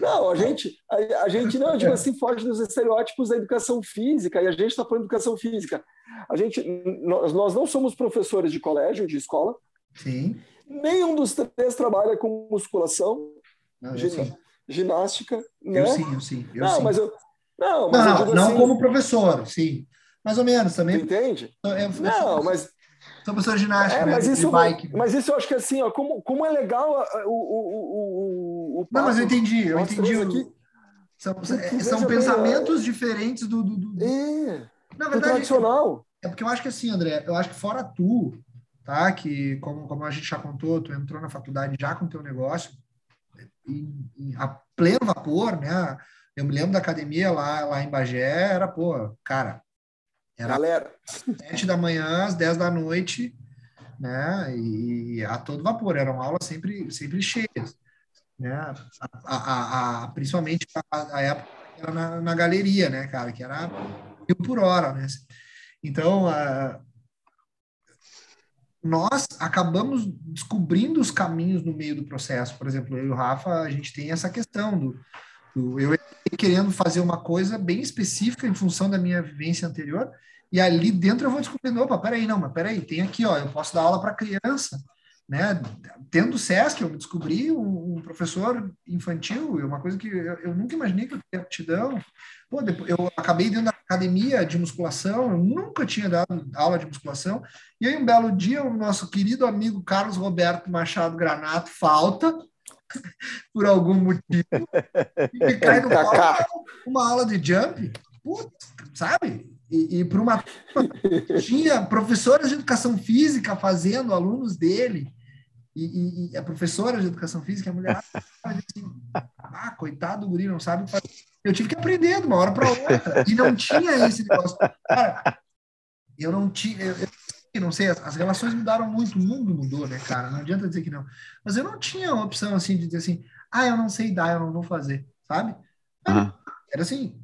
Não, a gente, a, a gente não, tipo assim, foge dos estereótipos da educação física e a gente está falando educação física. A gente, nós, nós não somos professores de colégio, de escola. Sim. Nenhum dos três trabalha com musculação, não, ginástica. Eu né? sim, eu sim. Eu não, sim. mas eu, não, mas não, não assim, como professor, sim. Mais ou menos também. Entende? Eu, eu, não, mas. Sou professor de ginástica, é, mas né, isso, bike. Mas isso eu acho que assim, ó, como, como é legal o, o, o, o Não, mas eu entendi, eu entendi. Aqui. São, são pensamentos bem, diferentes do. do, do... É, Na verdade, tradicional. É, é porque eu acho que assim, André, eu acho que fora tu, tá? Que, como, como a gente já contou, tu entrou na faculdade já com teu negócio, em, em, a pleno vapor, né? Eu me lembro da academia lá, lá em Bagé, era, pô, cara, era Galera. sete da manhã às dez da noite, né? E a todo vapor, eram aulas sempre, sempre cheias, né? A, a, a principalmente a, a, época era na, na, galeria, né, cara? Que era mil por hora, né? Então, a, nós acabamos descobrindo os caminhos no meio do processo. Por exemplo, eu e o Rafa, a gente tem essa questão do, eu querendo fazer uma coisa bem específica em função da minha vivência anterior, e ali dentro eu vou descobrindo, opa, peraí, não, mas peraí, tem aqui, ó, eu posso dar aula para criança, né? Tendo o SESC, eu descobri um, um professor infantil, uma coisa que eu, eu, nunca imaginei que eu teria aptidão. Pô, depois, eu acabei dentro da academia de musculação, eu nunca tinha dado aula de musculação, e aí um belo dia o nosso querido amigo Carlos Roberto Machado Granato falta, por algum motivo, e cai no uma aula de jump, putz, sabe? E, e para uma tinha professores de educação física fazendo alunos dele e, e, e, a professora de educação física a mulher assim, ah coitado do guri não sabe fazer. eu tive que aprender de uma hora para outra e não tinha esse negócio cara eu não tinha eu, eu não sei as, as, relações mudaram muito o mundo mudou né cara não adianta dizer que não mas eu não tinha uma opção assim de dizer assim ah eu não sei dar eu não vou fazer sabe uhum. era assim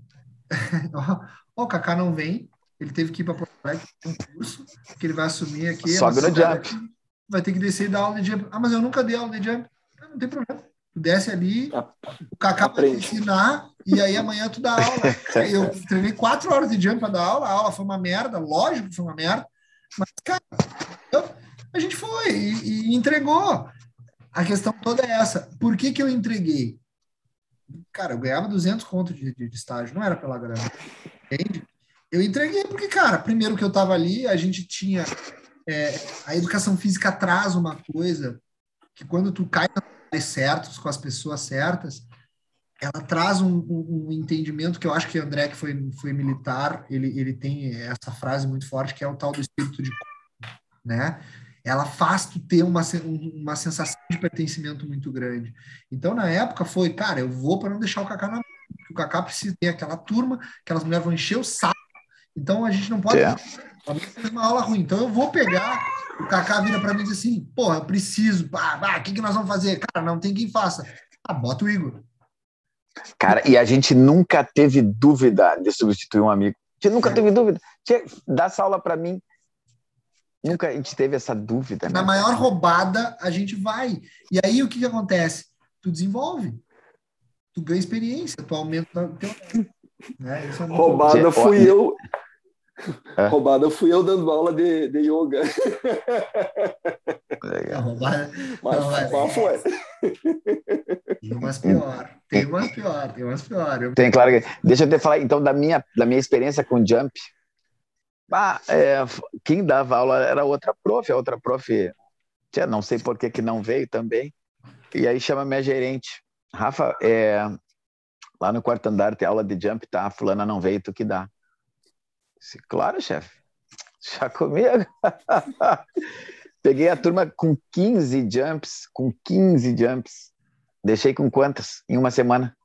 o Kaká não vem, ele teve que ir para Porto Alegre um curso que ele vai assumir aqui. Sobe no jump. Vai ter que descer e dar aula de jump. Ah, mas eu nunca dei aula de jump. Não, não tem problema. Tu desce ali, o Kaká vai te ensinar e aí amanhã tu dá aula. Eu treinei quatro horas de jump para dar aula, a aula foi uma merda, lógico que foi uma merda, mas, cara, a gente foi e, e, entregou. A questão toda é essa. Por que, que eu entreguei? Cara, eu ganhava 200 contos de, de, de estágio, não era pela grana. Entende? Eu entreguei porque, cara, primeiro que eu estava ali, a gente tinha. É, a educação física traz uma coisa que quando tu cai nos certos, com as pessoas certas, ela traz um, um, um, entendimento que eu acho que André, que foi, foi militar, ele, ele tem essa frase muito forte, que é o tal do espírito de né? Ela faz tu ter uma, uma sensação de pertencimento muito grande. Então, na época, foi, cara, eu vou para não deixar o Kaká na o Kaká precisa ter aquela turma, aquelas mulheres vão encher o saco. Então a gente não pode é. fazer uma aula ruim. Então eu vou pegar, o Kaká vira para mim e diz assim: porra, eu preciso, o que, que nós vamos fazer? Cara, não tem quem faça. Ah, bota o Igor. Cara, e a gente nunca teve dúvida de substituir um amigo. A gente nunca é. teve dúvida. Dá essa aula para mim. Nunca a gente teve essa dúvida. Né? Na maior roubada, a gente vai. E aí o que, que acontece? Tu desenvolve tu ganha experiência, tu aumenta o teu. Né? É Roubada fui eu. É. Roubada fui eu dando aula de, de yoga. Legal. Mas, não mas foi. Tem umas pior. Tem umas pior, tem umas pior. Eu- Tem, claro que. Deixa eu te falar, então, da minha, da minha experiência com jump. Ah, é, quem dava aula era outra prof, a outra prof, tia, não sei por que, que não veio também. E aí chama minha gerente. Rafa, é, lá no quarto andar tem aula de jump, tá? A fulana não veio, tu que dá. Disse, claro, chefe. Já comigo. Peguei a turma com 15 jumps, com 15 jumps. Deixei com quantas? Em uma semana?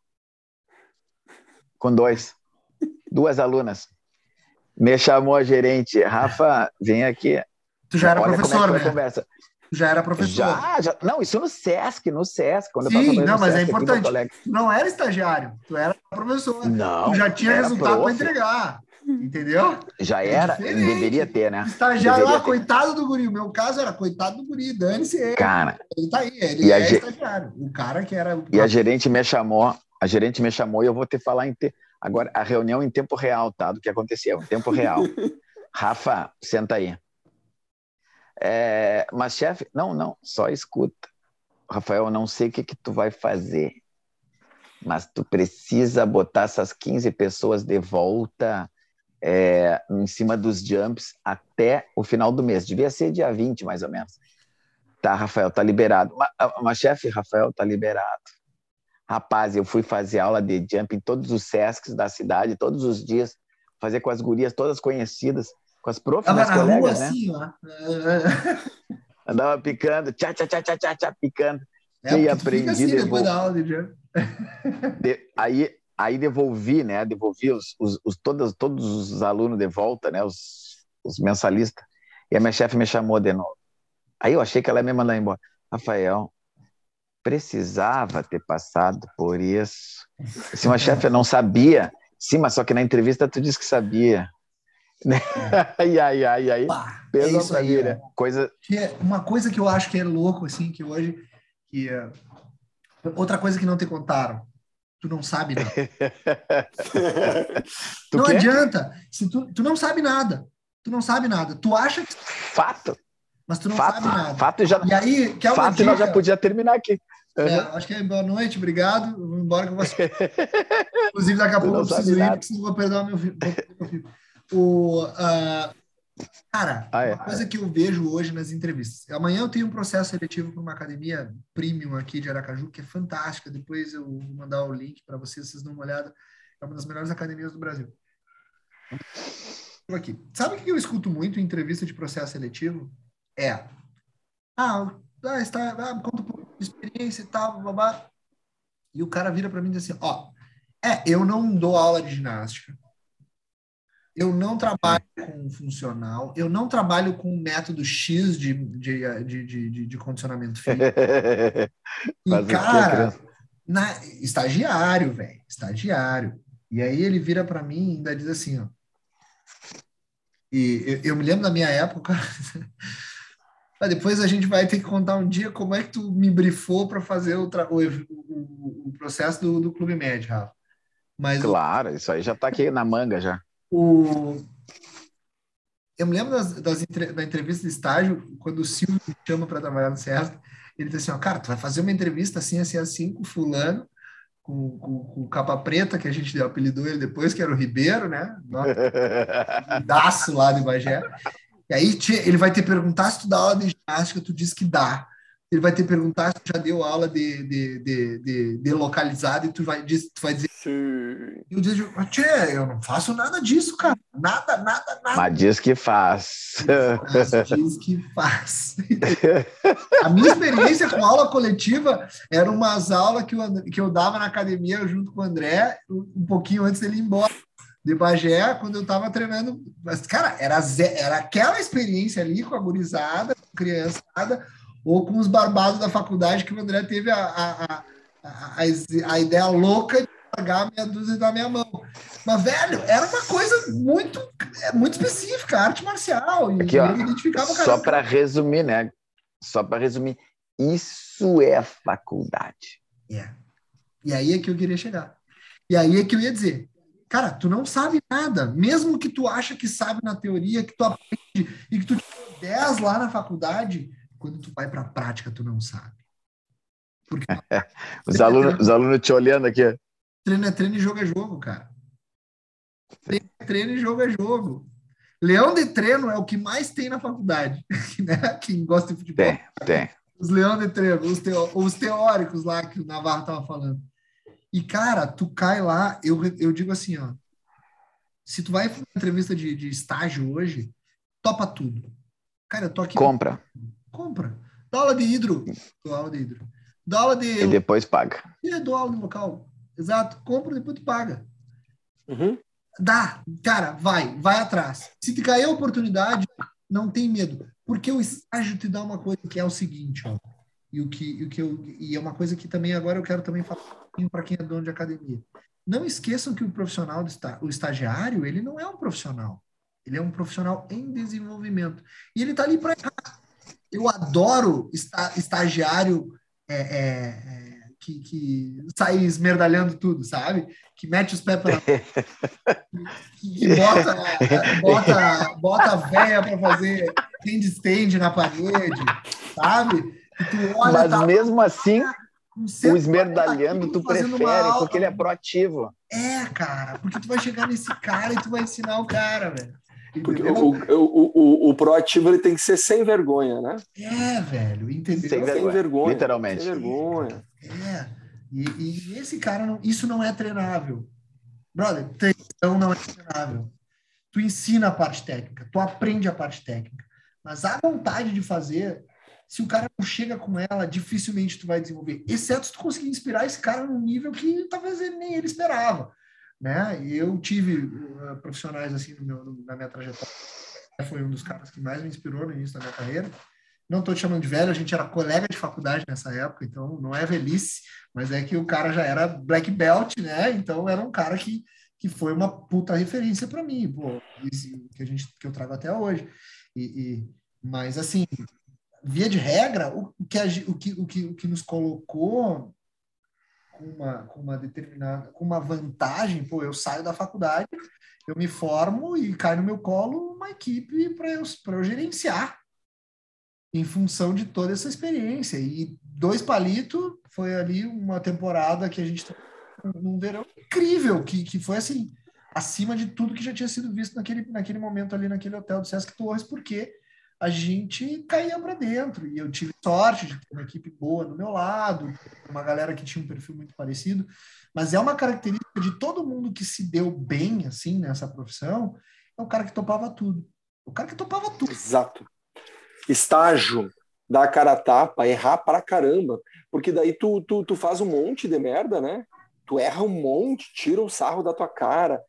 Com dois. Duas alunas. Me chamou a gerente. Rafa, vem aqui. Tu já era Olha professor, é foi a né? conversa. Tu já era professor. Já, já. Não, isso no SESC, no SESC. Quando Sim, eu não, no mas é SESC Porto importante. Tu não era estagiário, tu era professor. Não. tu já tinha resultado para entregar. Entendeu? Já É era, diferente. deveria ter, né? Estagiário Deveria lá, ter. coitado do guri. O meu caso era coitado do guri, dane-se ele. Cara, Ele tá aí, ele é ge- estagiário. O cara que era. e a gerente me chamou, a gerente me chamou e eu vou te falar em te... agora a reunião em tempo real, tá? Do que aconteceu, em tempo real. Rafa, senta aí. É, mas chefe, não, não, só escuta. Rafael, eu não sei o que que tu vai fazer, mas tu precisa botar essas 15 pessoas de volta é, em cima dos jumps até o final do mês. Devia ser dia 20, mais ou menos. Tá, Rafael, tá liberado. Mas, mas chefe, Rafael, tá liberado. Rapaz, eu fui fazer aula de jump em todos os SESCs da cidade, todos os dias, fazer com as gurias todas conhecidas, com as profs, Tava minhas na rua colegas, né? assim, ó. Andava picando, tchá, tchá, tchá, tchá, tchá, tchá, picando. É, E porque tu fica aprendi assim depois da aula de jump. De- aí, aí devolvi, né? Devolvi os, os, os- todos, todos os alunos de volta, né? Os, os mensalistas. E a minha chefe me chamou de novo. Aí eu achei que ela ia me mandar embora. Rafael, precisava ter passado por isso. Se uma chefe não sabia, sim, mas só que na entrevista tu disse que sabia. Ai, ai, ai, aí. Pá, é isso aí, mim, né? Coisa. É uma coisa que eu acho que é louco, assim, que hoje. Que é... Outra coisa que não te contaram. Tu não sabe nada. Não quer? adianta. Se tu, tu não sabe nada. Tu não sabe nada. Tu acha que. Fato. Mas tu não fato. sabe nada. Fato já. E aí, quer uma Fato, dica? nós já podia terminar aqui. É, acho que é boa noite, obrigado. Vou embora que eu vou. Inclusive, daqui a pouco eu preciso ir, porque senão vou perder o meu meu filho. O, ah, cara, Ah, é. uma coisa que eu vejo hoje nas entrevistas. Amanhã eu tenho um processo seletivo para uma academia premium aqui de Aracaju, que é fantástica. Depois eu vou mandar o link para vocês, vocês dão uma olhada. É uma das melhores academias do Brasil. Aqui. Sabe o que eu escuto muito em entrevista de processo seletivo? É. Ah, ah, está, ah, conta um pouco de experiência e tal, babá. E o cara vira para mim e diz assim: Ó, é, eu não dou aula de ginástica. Eu não trabalho com funcional, eu não trabalho com método X de, de, de, de, de- condicionamento físico. E, cara, na, estagiário, velho, estagiário. E aí ele vira para mim e ainda diz assim, ó. E eu, eu me lembro da minha época. Mas depois a gente vai ter que contar um dia como é que tu me brifou para fazer o, o, o- processo do, do Clube Médio, Rafa. Mas Claro, isso aí já tá aqui na manga já. O... Eu me lembro das, das entre- da entrevista de estágio, quando o Silvio me chama para trabalhar no SESC, ele disse assim, ó, cara, tu vai fazer uma entrevista assim, assim, assim, com o fulano, com, com, com o capa preta, que a gente apelidou ele depois, que era o Ribeiro, né? Daço lá de Bagé. E aí ele vai te perguntar se tu dá aula de ginástica, tu diz que dá. Ele vai te perguntar se tu já deu aula de, de, de, de, de localizado e tu vai, diz, tu vai dizer Sim. e eu dizia, Tchê, eu não faço nada disso, cara. Nada, nada, nada. Mas diz que faz. Mas diz que faz. A minha experiência com aula coletiva era umas aulas que eu, que eu dava na academia junto com o André, um pouquinho antes dele ir embora. De Bagé, quando eu estava treinando. Mas, cara, era, era aquela experiência ali com a gurizada, com a criançada, ou com os barbados da faculdade que o André teve a, a, a, a, a ideia louca de largar a meia dúzia da minha mão. Mas, velho, era uma coisa muito, é, muito específica, arte marcial. E Aqui, ó, identificava Só para resumir, né? Só para resumir, isso é faculdade. É. E aí é que eu queria chegar. E aí é que eu ia dizer, cara, tu não sabe nada, mesmo que tu acha que sabe na teoria, que tu aprende e que tu tirou 10 lá na faculdade, quando tu vai para a prática, tu não sabe. Porque os, alunos, os alunos te olhando aqui. Treino é treino e jogo é jogo, cara. Treino é treino e jogo é jogo. Leão de treino é o que mais tem na faculdade, né? Quem gosta de futebol. Tem, tem. Os leão de treino, os, teo, os teóricos lá que o Navarro tava falando. E, cara, tu cai lá, eu, eu digo assim, ó. Se tu vai fazer uma entrevista de, de estágio hoje, topa tudo. Cara, eu tô aqui. Compra. Compra. Dá aula de hidro. Dou aula de hidro. Dá aula de. E depois paga. E dou aula no local. Exato. Compra, depois tu paga. Uhum. Dá. Cara, vai. Vai atrás. Se te cair a oportunidade, não tem medo. Porque o estágio te dá uma coisa que é o seguinte, ó. E o que, e o que eu, e é uma coisa que também agora eu quero também falar para quem é dono de academia. Não esqueçam que o profissional, o estagiário, ele não é um profissional. Ele é um profissional em desenvolvimento. E ele está ali para errar. Eu adoro estagiário é, é, é, que, que, sai esmerdalhando tudo, sabe? Que mete os pés para que, que bota, bota, bota a véia para fazer handstand na parede, sabe? Olha, Mas tá, mesmo assim, o esmerdalhando tu prefere, porque ele é proativo. É, cara, porque tu vai chegar nesse cara e tu vai ensinar o cara, velho. Porque o, o, o, o, proativo ele tem que ser sem vergonha, né? É, velho, entendeu? Sem vergonha, sem vergonha literalmente. Sem vergonha. É, e, e esse cara, não, isso não é treinável. Brother, treinão não é treinável. Tu ensina a parte técnica, tu aprende a parte técnica, mas a vontade de fazer, se o cara não chega com ela, dificilmente tu vai desenvolver. Exceto se tu conseguir inspirar esse cara num nível que talvez ele, nem ele esperava né? E eu tive uh, profissionais assim no meu, na minha trajetória. Foi um dos caras que mais me inspirou no início da minha carreira. Não estou te chamando de velho, a gente era colega de faculdade nessa época, então não é velhice, mas é que o cara já era black belt, né? Então era um cara que, que foi uma puta referência para mim, pô, que a gente que eu trago até hoje. E, e mas assim, via de regra, o que, a, o, que, o, que, o que nos colocou com uma, com uma determinada, com uma vantagem, pô, eu saio da faculdade, eu me formo e cai no meu colo uma equipe para eu, eu gerenciar em função de toda essa experiência. E dois palitos foi ali uma temporada que a gente num verão incrível, que, que foi assim, acima de tudo que já tinha sido visto naquele, naquele momento ali naquele hotel do Sesc Torres, porque a gente caía para dentro. E eu tive sorte de ter uma equipe boa do meu lado, uma galera que tinha um perfil muito parecido. Mas é uma característica de todo mundo que se deu bem assim nessa profissão, é o cara que topava tudo. O cara que topava tudo. Exato. Estágio, dar a cara a tapa, errar pra caramba. Porque daí tu, tu, tu faz um monte de merda, né? Tu erra um monte, tira o sarro da tua cara,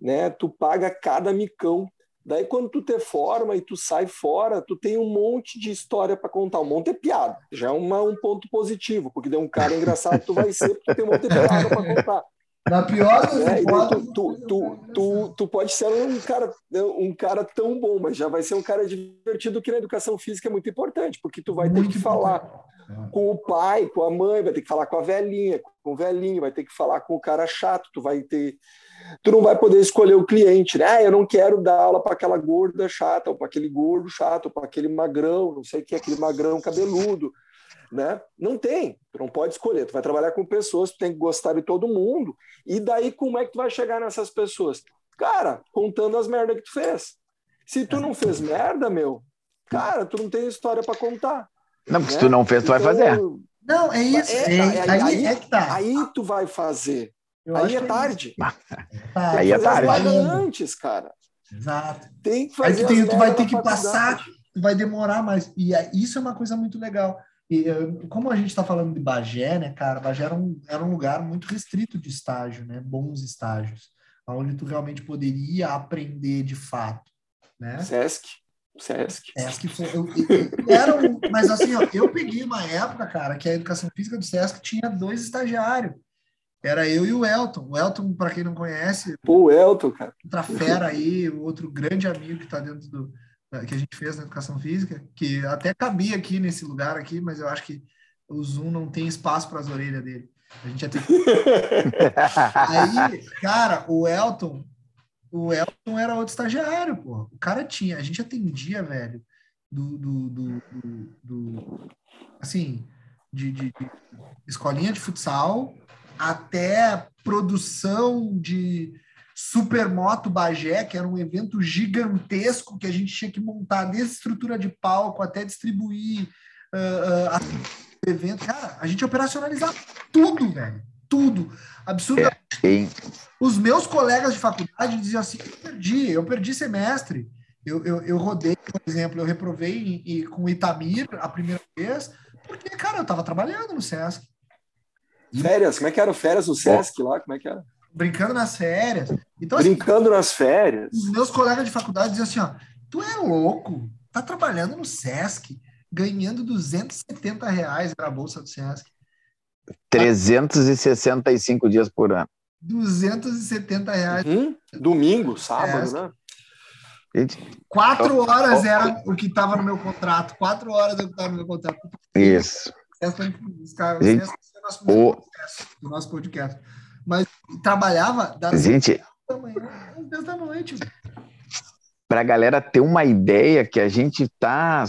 né? Tu paga cada micão Daí, quando tu te forma e tu sai fora, tu tem um monte de história para contar. Um monte é piada. Já é uma, um ponto positivo, porque de um cara engraçado tu vai ser, porque tu tem um monte de piada para contar. Na pior das é, tu, tu, tu, tu, tu, pode ser um cara, um cara tão bom, mas já vai ser um cara divertido que na educação física é muito importante, porque tu vai ter que falar com o pai, com a mãe, vai ter que falar com a velhinha, com o velhinho, vai ter que falar com o cara chato, tu vai ter tu não vai poder escolher o cliente, né? Ah, eu não quero dar aula para aquela gorda chata, ou para aquele gordo chato, ou para aquele magrão, não sei o que, aquele magrão cabeludo, né? Não tem, tu não pode escolher. Tu vai trabalhar com pessoas, tu tem que gostar de todo mundo. E daí como é que tu vai chegar nessas pessoas? Cara, contando as merdas que tu fez. Se tu não fez merda, meu, cara, tu não tem história para contar. Não, porque né? se tu não fez, tu então, vai fazer. Não, é isso. É, é, aí, aí, é que tá. Aí tu vai fazer. Eu aí é, é tarde. Ah, aí é tarde. antes, cara. Exato. Tem que fazer. Tem, tu vai ter que passar, vai demorar mais. E é, isso é uma coisa muito legal. E como a gente está falando de Bagé, né, cara? Bagé era um, era um lugar muito restrito de estágio, né? Bons estágios, onde tu realmente poderia aprender de fato, né? Sesc. Sesc. Sesc foi, eu, eu, era um, mas assim, ó, eu peguei uma época, cara, que a educação física do Sesc tinha dois estagiários. Era eu e o Elton. O Elton, para quem não conhece, Pô, o Elton, cara. Outra fera aí, outro grande amigo que está dentro do que a gente fez na educação física, que até cabia aqui nesse lugar aqui, mas eu acho que o Zoom não tem espaço para as orelhas dele. A gente ter Aí, cara, o Elton, o Elton era outro estagiário, pô. O cara tinha, a gente atendia, velho, do, do, do, do, assim, de, de, de escolinha de futsal até produção de Supermoto Bagé, que era um evento gigantesco que a gente tinha que montar desde estrutura de palco até distribuir uh, uh, evento. Cara, a gente operacionalizava tudo, velho. Tudo. Absurdo. É, Os meus colegas de faculdade diziam assim: eu perdi, eu perdi semestre. Eu, eu, eu rodei, por exemplo, eu reprovei em, em, com o Itamir a primeira vez, porque, cara, eu estava trabalhando no SESC. Férias, como é que era férias no SESC lá? Como é que era? Brincando nas férias. Então, assim, Brincando assim, nas férias. Os meus colegas de faculdade diziam assim: ó, tu é louco, tá trabalhando no SESC, ganhando 270 reais na bolsa do SESC. 365 dias por ano. 270 reais. Uhum. Domingo, sábado, né? Quatro horas era o que estava no meu contrato. Quatro horas eu estava no meu contrato. Isso. Gente, o do nosso podcast. Mas trabalhava das Gente, da manhã às 10 da noite. Para a galera ter uma ideia que a gente tá,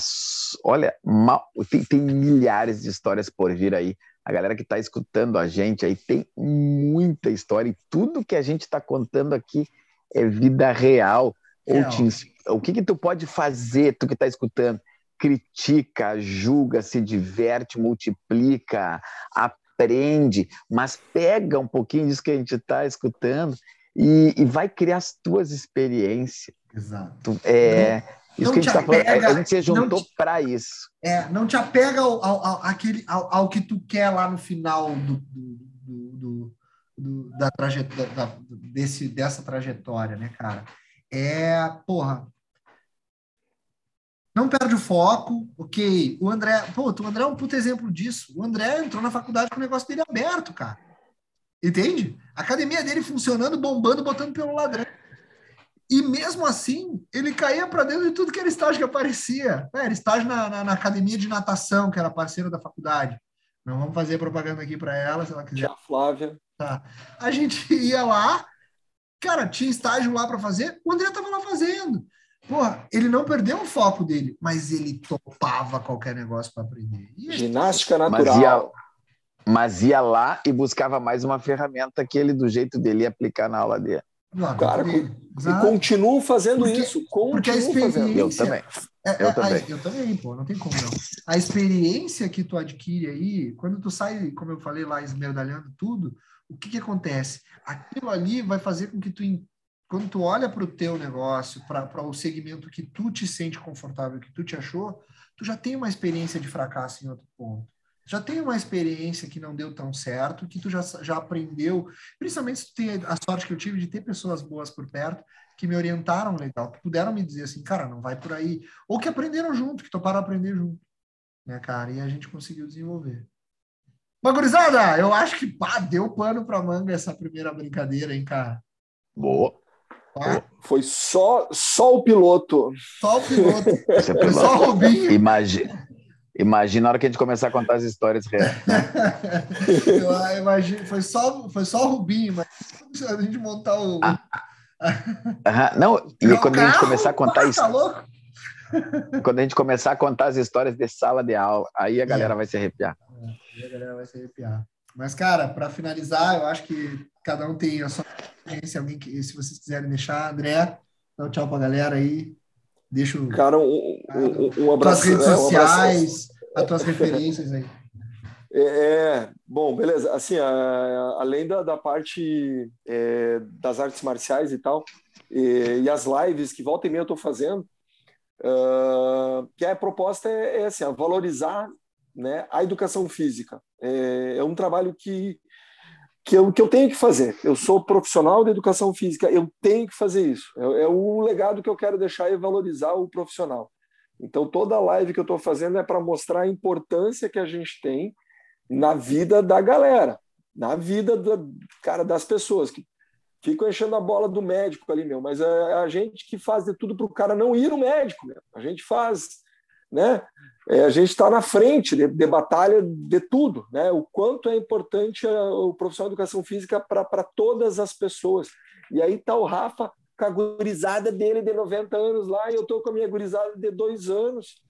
olha, mal, tem, tem milhares de histórias por vir aí. A galera que está escutando a gente aí tem muita história e tudo que a gente está contando aqui é vida real. Ou o que que tu pode fazer, tu que está escutando? Critica, julga, se diverte, multiplica, aprende, mas pega um pouquinho disso que a gente está escutando e, e, vai criar as tuas experiências. Exato. É, isso que a gente está falando, a gente se juntou para isso. É, não te apega ao, ao, ao, aquele, ao, ao, que tu quer lá no final do, do, do, do da trajetória, da, desse, dessa trajetória, né, cara? É, porra, não perde o foco, ok. O André, pô, o André é um puto exemplo disso. O André entrou na faculdade com o negócio dele aberto, cara. Entende? A academia dele funcionando, bombando, botando pelo ladrão. E mesmo assim, ele caía para dentro de tudo que era estágio que aparecia. É, era estágio na, na, na, academia de natação, que era parceira da faculdade. Não vamos fazer propaganda aqui para ela, se ela quiser. Tia Flávia. Tá. A gente ia lá, cara, tinha estágio lá para fazer, o André estava lá fazendo. Porra, ele não perdeu o foco dele, mas ele topava qualquer negócio para aprender. Ginástica natural. Mas ia, mas ia lá e buscava mais uma ferramenta que ele, do jeito dele, ia aplicar na aula dele. Claro, Cara, e continuo fazendo porque, isso. Continuo porque a experiência. Eu também. É, eu, é, também. A, eu também, pô, não tem como não. A experiência que tu adquire aí, quando tu sai, como eu falei lá, esmerdalhando tudo, o que que acontece? Aquilo ali vai fazer com que tu, quando tu olha para o teu negócio, para o segmento que tu te sente confortável, que tu te achou, tu já tem uma experiência de fracasso em outro ponto já tem uma experiência que não deu tão certo, que tu já, já aprendeu, principalmente se tu tem a sorte que eu tive de ter pessoas boas por perto, que me orientaram legal, que puderam me dizer assim, cara, não vai por aí, ou que aprenderam junto, que toparam aprender junto, né, cara, e a gente conseguiu desenvolver. Magurizada, eu acho que pá, deu pano para manga essa primeira brincadeira, hein, cara? Boa. Tá? Foi só, só o piloto. Só o piloto. Foi só o Rubinho. Imagina. Imagina a hora que a gente começar a contar as histórias reais. eu imagino, foi só, foi só o Rubinho, mas a gente montar o. Ah, ah, não, e quando carro, a gente começar a contar isso. Tá quando a gente começar a contar as histórias de sala de aula, aí a galera é. vai se arrepiar. É, aí a galera vai se arrepiar. Mas, cara, para finalizar, eu acho que cada um tem a sua experiência. Alguém que, se vocês quiserem deixar, André, dá um tchau pra galera aí. Deixa o. Cara, um, um, um abraço. As redes sociais, é, um as tuas referências aí. É, é, bom, beleza. Assim, a, além da, da parte é, das artes marciais e tal, e, e, as lives que volta e meia eu estou fazendo, uh, que a proposta é, é assim, valorizar né, a educação física. É, é um trabalho que que eu, que eu tenho que fazer. Eu sou profissional de educação física, eu tenho que fazer isso. É, é o legado que eu quero deixar e valorizar o profissional. Então, toda live que eu estou fazendo é para mostrar a importância que a gente tem na vida da galera, na vida da, cara, das pessoas que ficam enchendo a bola do médico ali, meu. Mas é a gente que faz de tudo para o cara não ir no médico, meu. A gente faz né? É, a gente está na frente de, de, batalha de tudo, né? O quanto é importante a, o profissional de educação física para todas as pessoas. E aí está o Rafa com a gurizada dele de 90 anos lá, e eu estou com a minha gurizada de dois anos,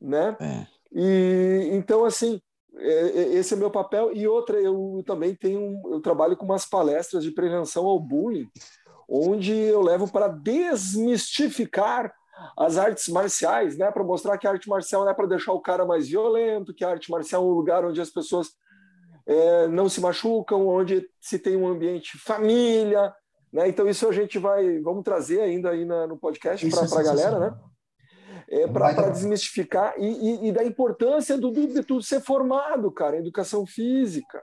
né? É. E então assim, é, é, esse é meu papel e outra eu também tenho eu trabalho com umas palestras de prevenção ao bullying, onde eu levo para desmistificar as artes marciais, né, para mostrar que a arte marcial não é para deixar o cara mais violento, que a arte marcial é um lugar onde as pessoas é, não se machucam, onde se tem um ambiente família, né? Então isso a gente vai, vamos trazer ainda aí na, no podcast para a galera, né? É, para desmistificar e, e, e, da importância do, do, de tudo ser formado, cara, educação física.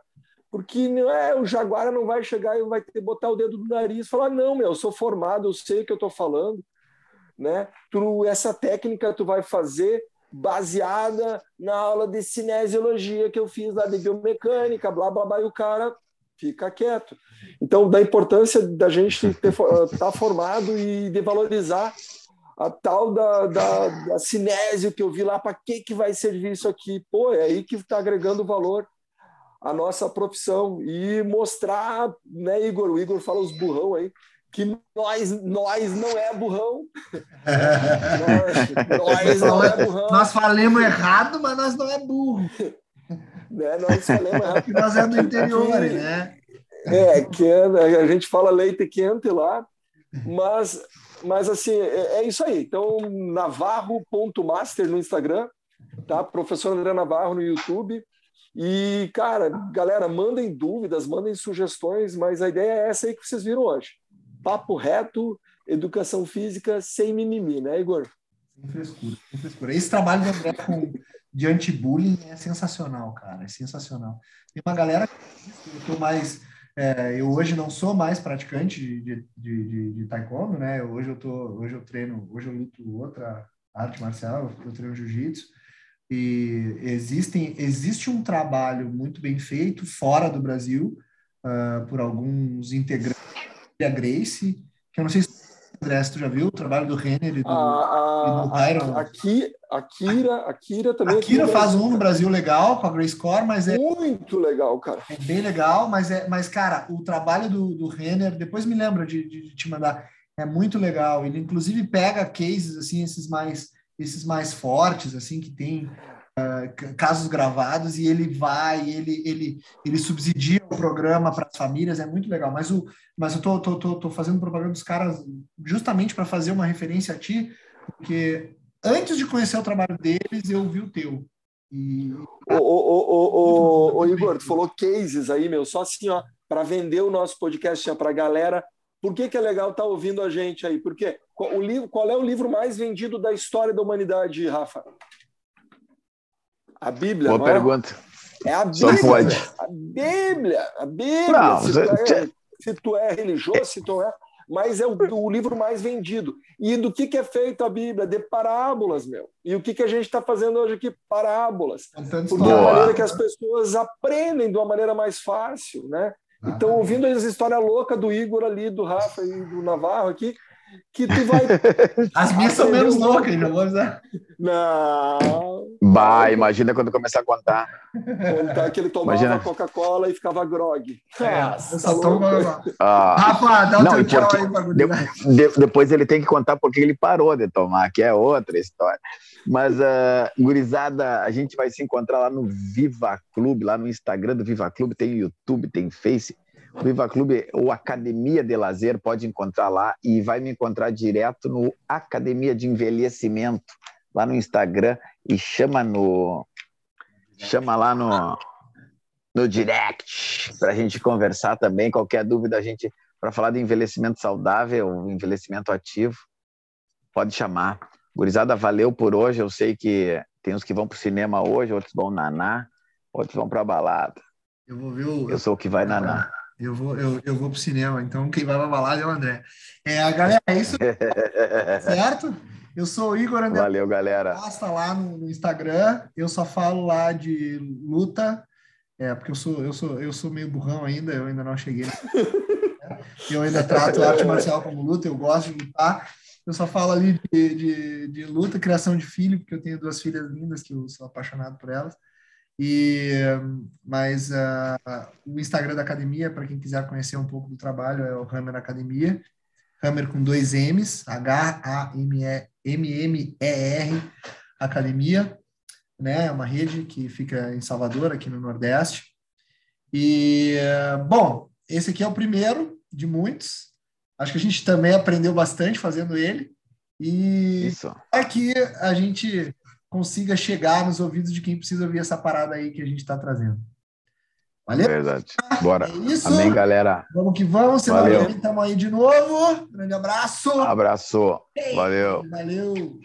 Porque não é, o Jaguara não vai chegar e vai ter, botar o dedo no nariz e falar, não, meu, eu sou formado, eu sei o que eu estou falando. Né? Tu, essa técnica tu vai fazer baseada na aula de cinesiologia que eu fiz lá de biomecânica, blá, blá, blá, e o cara fica quieto. Então, da importância da gente estar tá formado e de valorizar a tal da, da, da cinésio que eu vi lá, para que, que vai servir isso aqui? Pô, é aí que está agregando valor a nossa profissão e mostrar, né, Igor? O Igor fala os burrão aí, que nós, nós não é burrão. nós, nós não é burrão. Nós falamos errado, mas nós não é burro. Né? Nós falamos errado. Que nós é do interior, né? É, que é, a gente fala leite quente lá, mas, mas assim, é, é isso aí. Então, navarro.master no Instagram, tá? Professor André Navarro no YouTube. E, cara, galera, mandem dúvidas, mandem sugestões, mas a ideia é essa aí que vocês viram hoje. Papo reto, educação física sem mimimi, né, Igor? Sem frescura, sem frescura. Esse trabalho do André com, de anti-bullying é sensacional, cara, é sensacional. Tem uma galera que eu tô mais... É, eu hoje não sou mais praticante de, de, de, de, taekwondo, né? Hoje eu tô, hoje eu treino, hoje eu luto outra arte marcial, eu treino jiu-jitsu, e existem, existe um trabalho muito bem feito fora do Brasil uh, por alguns integrantes da Grace, que eu não sei se André, se tu já viu o trabalho do Renner e do, a, e do. Aqui, a Kira, a Kira também. A Kira faz um no Brasil legal com a Grace Core, mas é muito legal, cara. É bem legal, mas é, mas cara, o trabalho do, do Renner, depois me lembra de, de, de te mandar, é muito legal. Ele inclusive pega cases assim, esses mais esses mais fortes, assim, que tem casos gravados, e ele vai, ele, ele, ele subsidia o programa para as famílias, é muito legal. Mas, o, mas eu tô, tô, tô, tô fazendo propaganda dos caras justamente para fazer uma referência a ti, porque antes de conhecer o trabalho deles, eu vi o teu. E... Ô, ô, ô, ô, Igor, tu falou cases aí, meu, só assim, ó, para vender o nosso podcast para a galera. Por que, que é legal estar tá ouvindo a gente aí? Porque o livro, qual é o livro mais vendido da história da humanidade, Rafa? A Bíblia. Boa é? pergunta. É a Bíblia. Só pode. A Bíblia. A Bíblia. Não, se, tu é, se, tu é, religioso, se tu é. Mas é o, o, livro mais vendido. E do que, que é feito a Bíblia? De parábolas, meu. E o que, que a gente está fazendo hoje aqui? Parábolas. Porque é a maneira que as pessoas aprendem de uma maneira mais fácil, né? Então, ouvindo as histórias loucas do Igor ali, do Rafa e do Navarro aqui, que tu vai. As minhas são menos loucas, não vou dizer. Não. Bah, imagina quando começar a contar. Contar que ele tomava Coca-Cola e ficava grog. É, Nossa, eu só tomo ah. Rafa, dá o não, teu tchau aí pra de, de, Depois ele tem que contar porque ele parou de tomar, que é outra história. Mas, uh, gurizada, a gente vai se encontrar lá no Viva Clube, lá no Instagram do Viva Clube, tem YouTube, tem Face. O Viva Clube ou Academia de Lazer pode encontrar lá e vai me encontrar direto no Academia de Envelhecimento, lá no Instagram, e chama no. Chama lá no, no direct para a gente conversar também. Qualquer dúvida, a gente, para falar de envelhecimento saudável, envelhecimento ativo, pode chamar. Gurizada, valeu por hoje. Eu sei que tem uns que vão para o cinema hoje, outros vão naná, outros vão para a balada. Eu vou ver o. Eu sou o que vai naná. Eu vou, eu, eu vou pro cinema, então quem vai pra balada é o André. É, a galera, é isso. certo? Eu sou o Igor André. Valeu, galera. Posta lá no, no, Instagram. Eu só falo lá de luta. É, porque eu sou, eu sou, eu sou meio burrão ainda, eu ainda não cheguei. eu ainda trato arte marcial como luta, eu gosto de lutar. Eu só falo ali de, de, de luta, criação de filho, porque eu tenho duas filhas lindas que eu sou apaixonado por elas. E, mas uh, o Instagram da academia, para quem quiser conhecer um pouco do trabalho, é o Hammer Academia. Hammer com dois M's, H-A-M-M-E-R Academia. né? É uma rede que fica em Salvador, aqui no Nordeste. E, bom, esse aqui é o primeiro de muitos. Acho que a gente também aprendeu bastante fazendo ele. E Isso. aqui a gente consiga chegar nos ouvidos de quem precisa ouvir essa parada aí que a gente está trazendo. Valeu? Verdade. Bora. É isso. Amém, galera. Vamos que vamos. Semana que vem estamos aí de novo. Grande abraço. Abraço. Valeu. Valeu.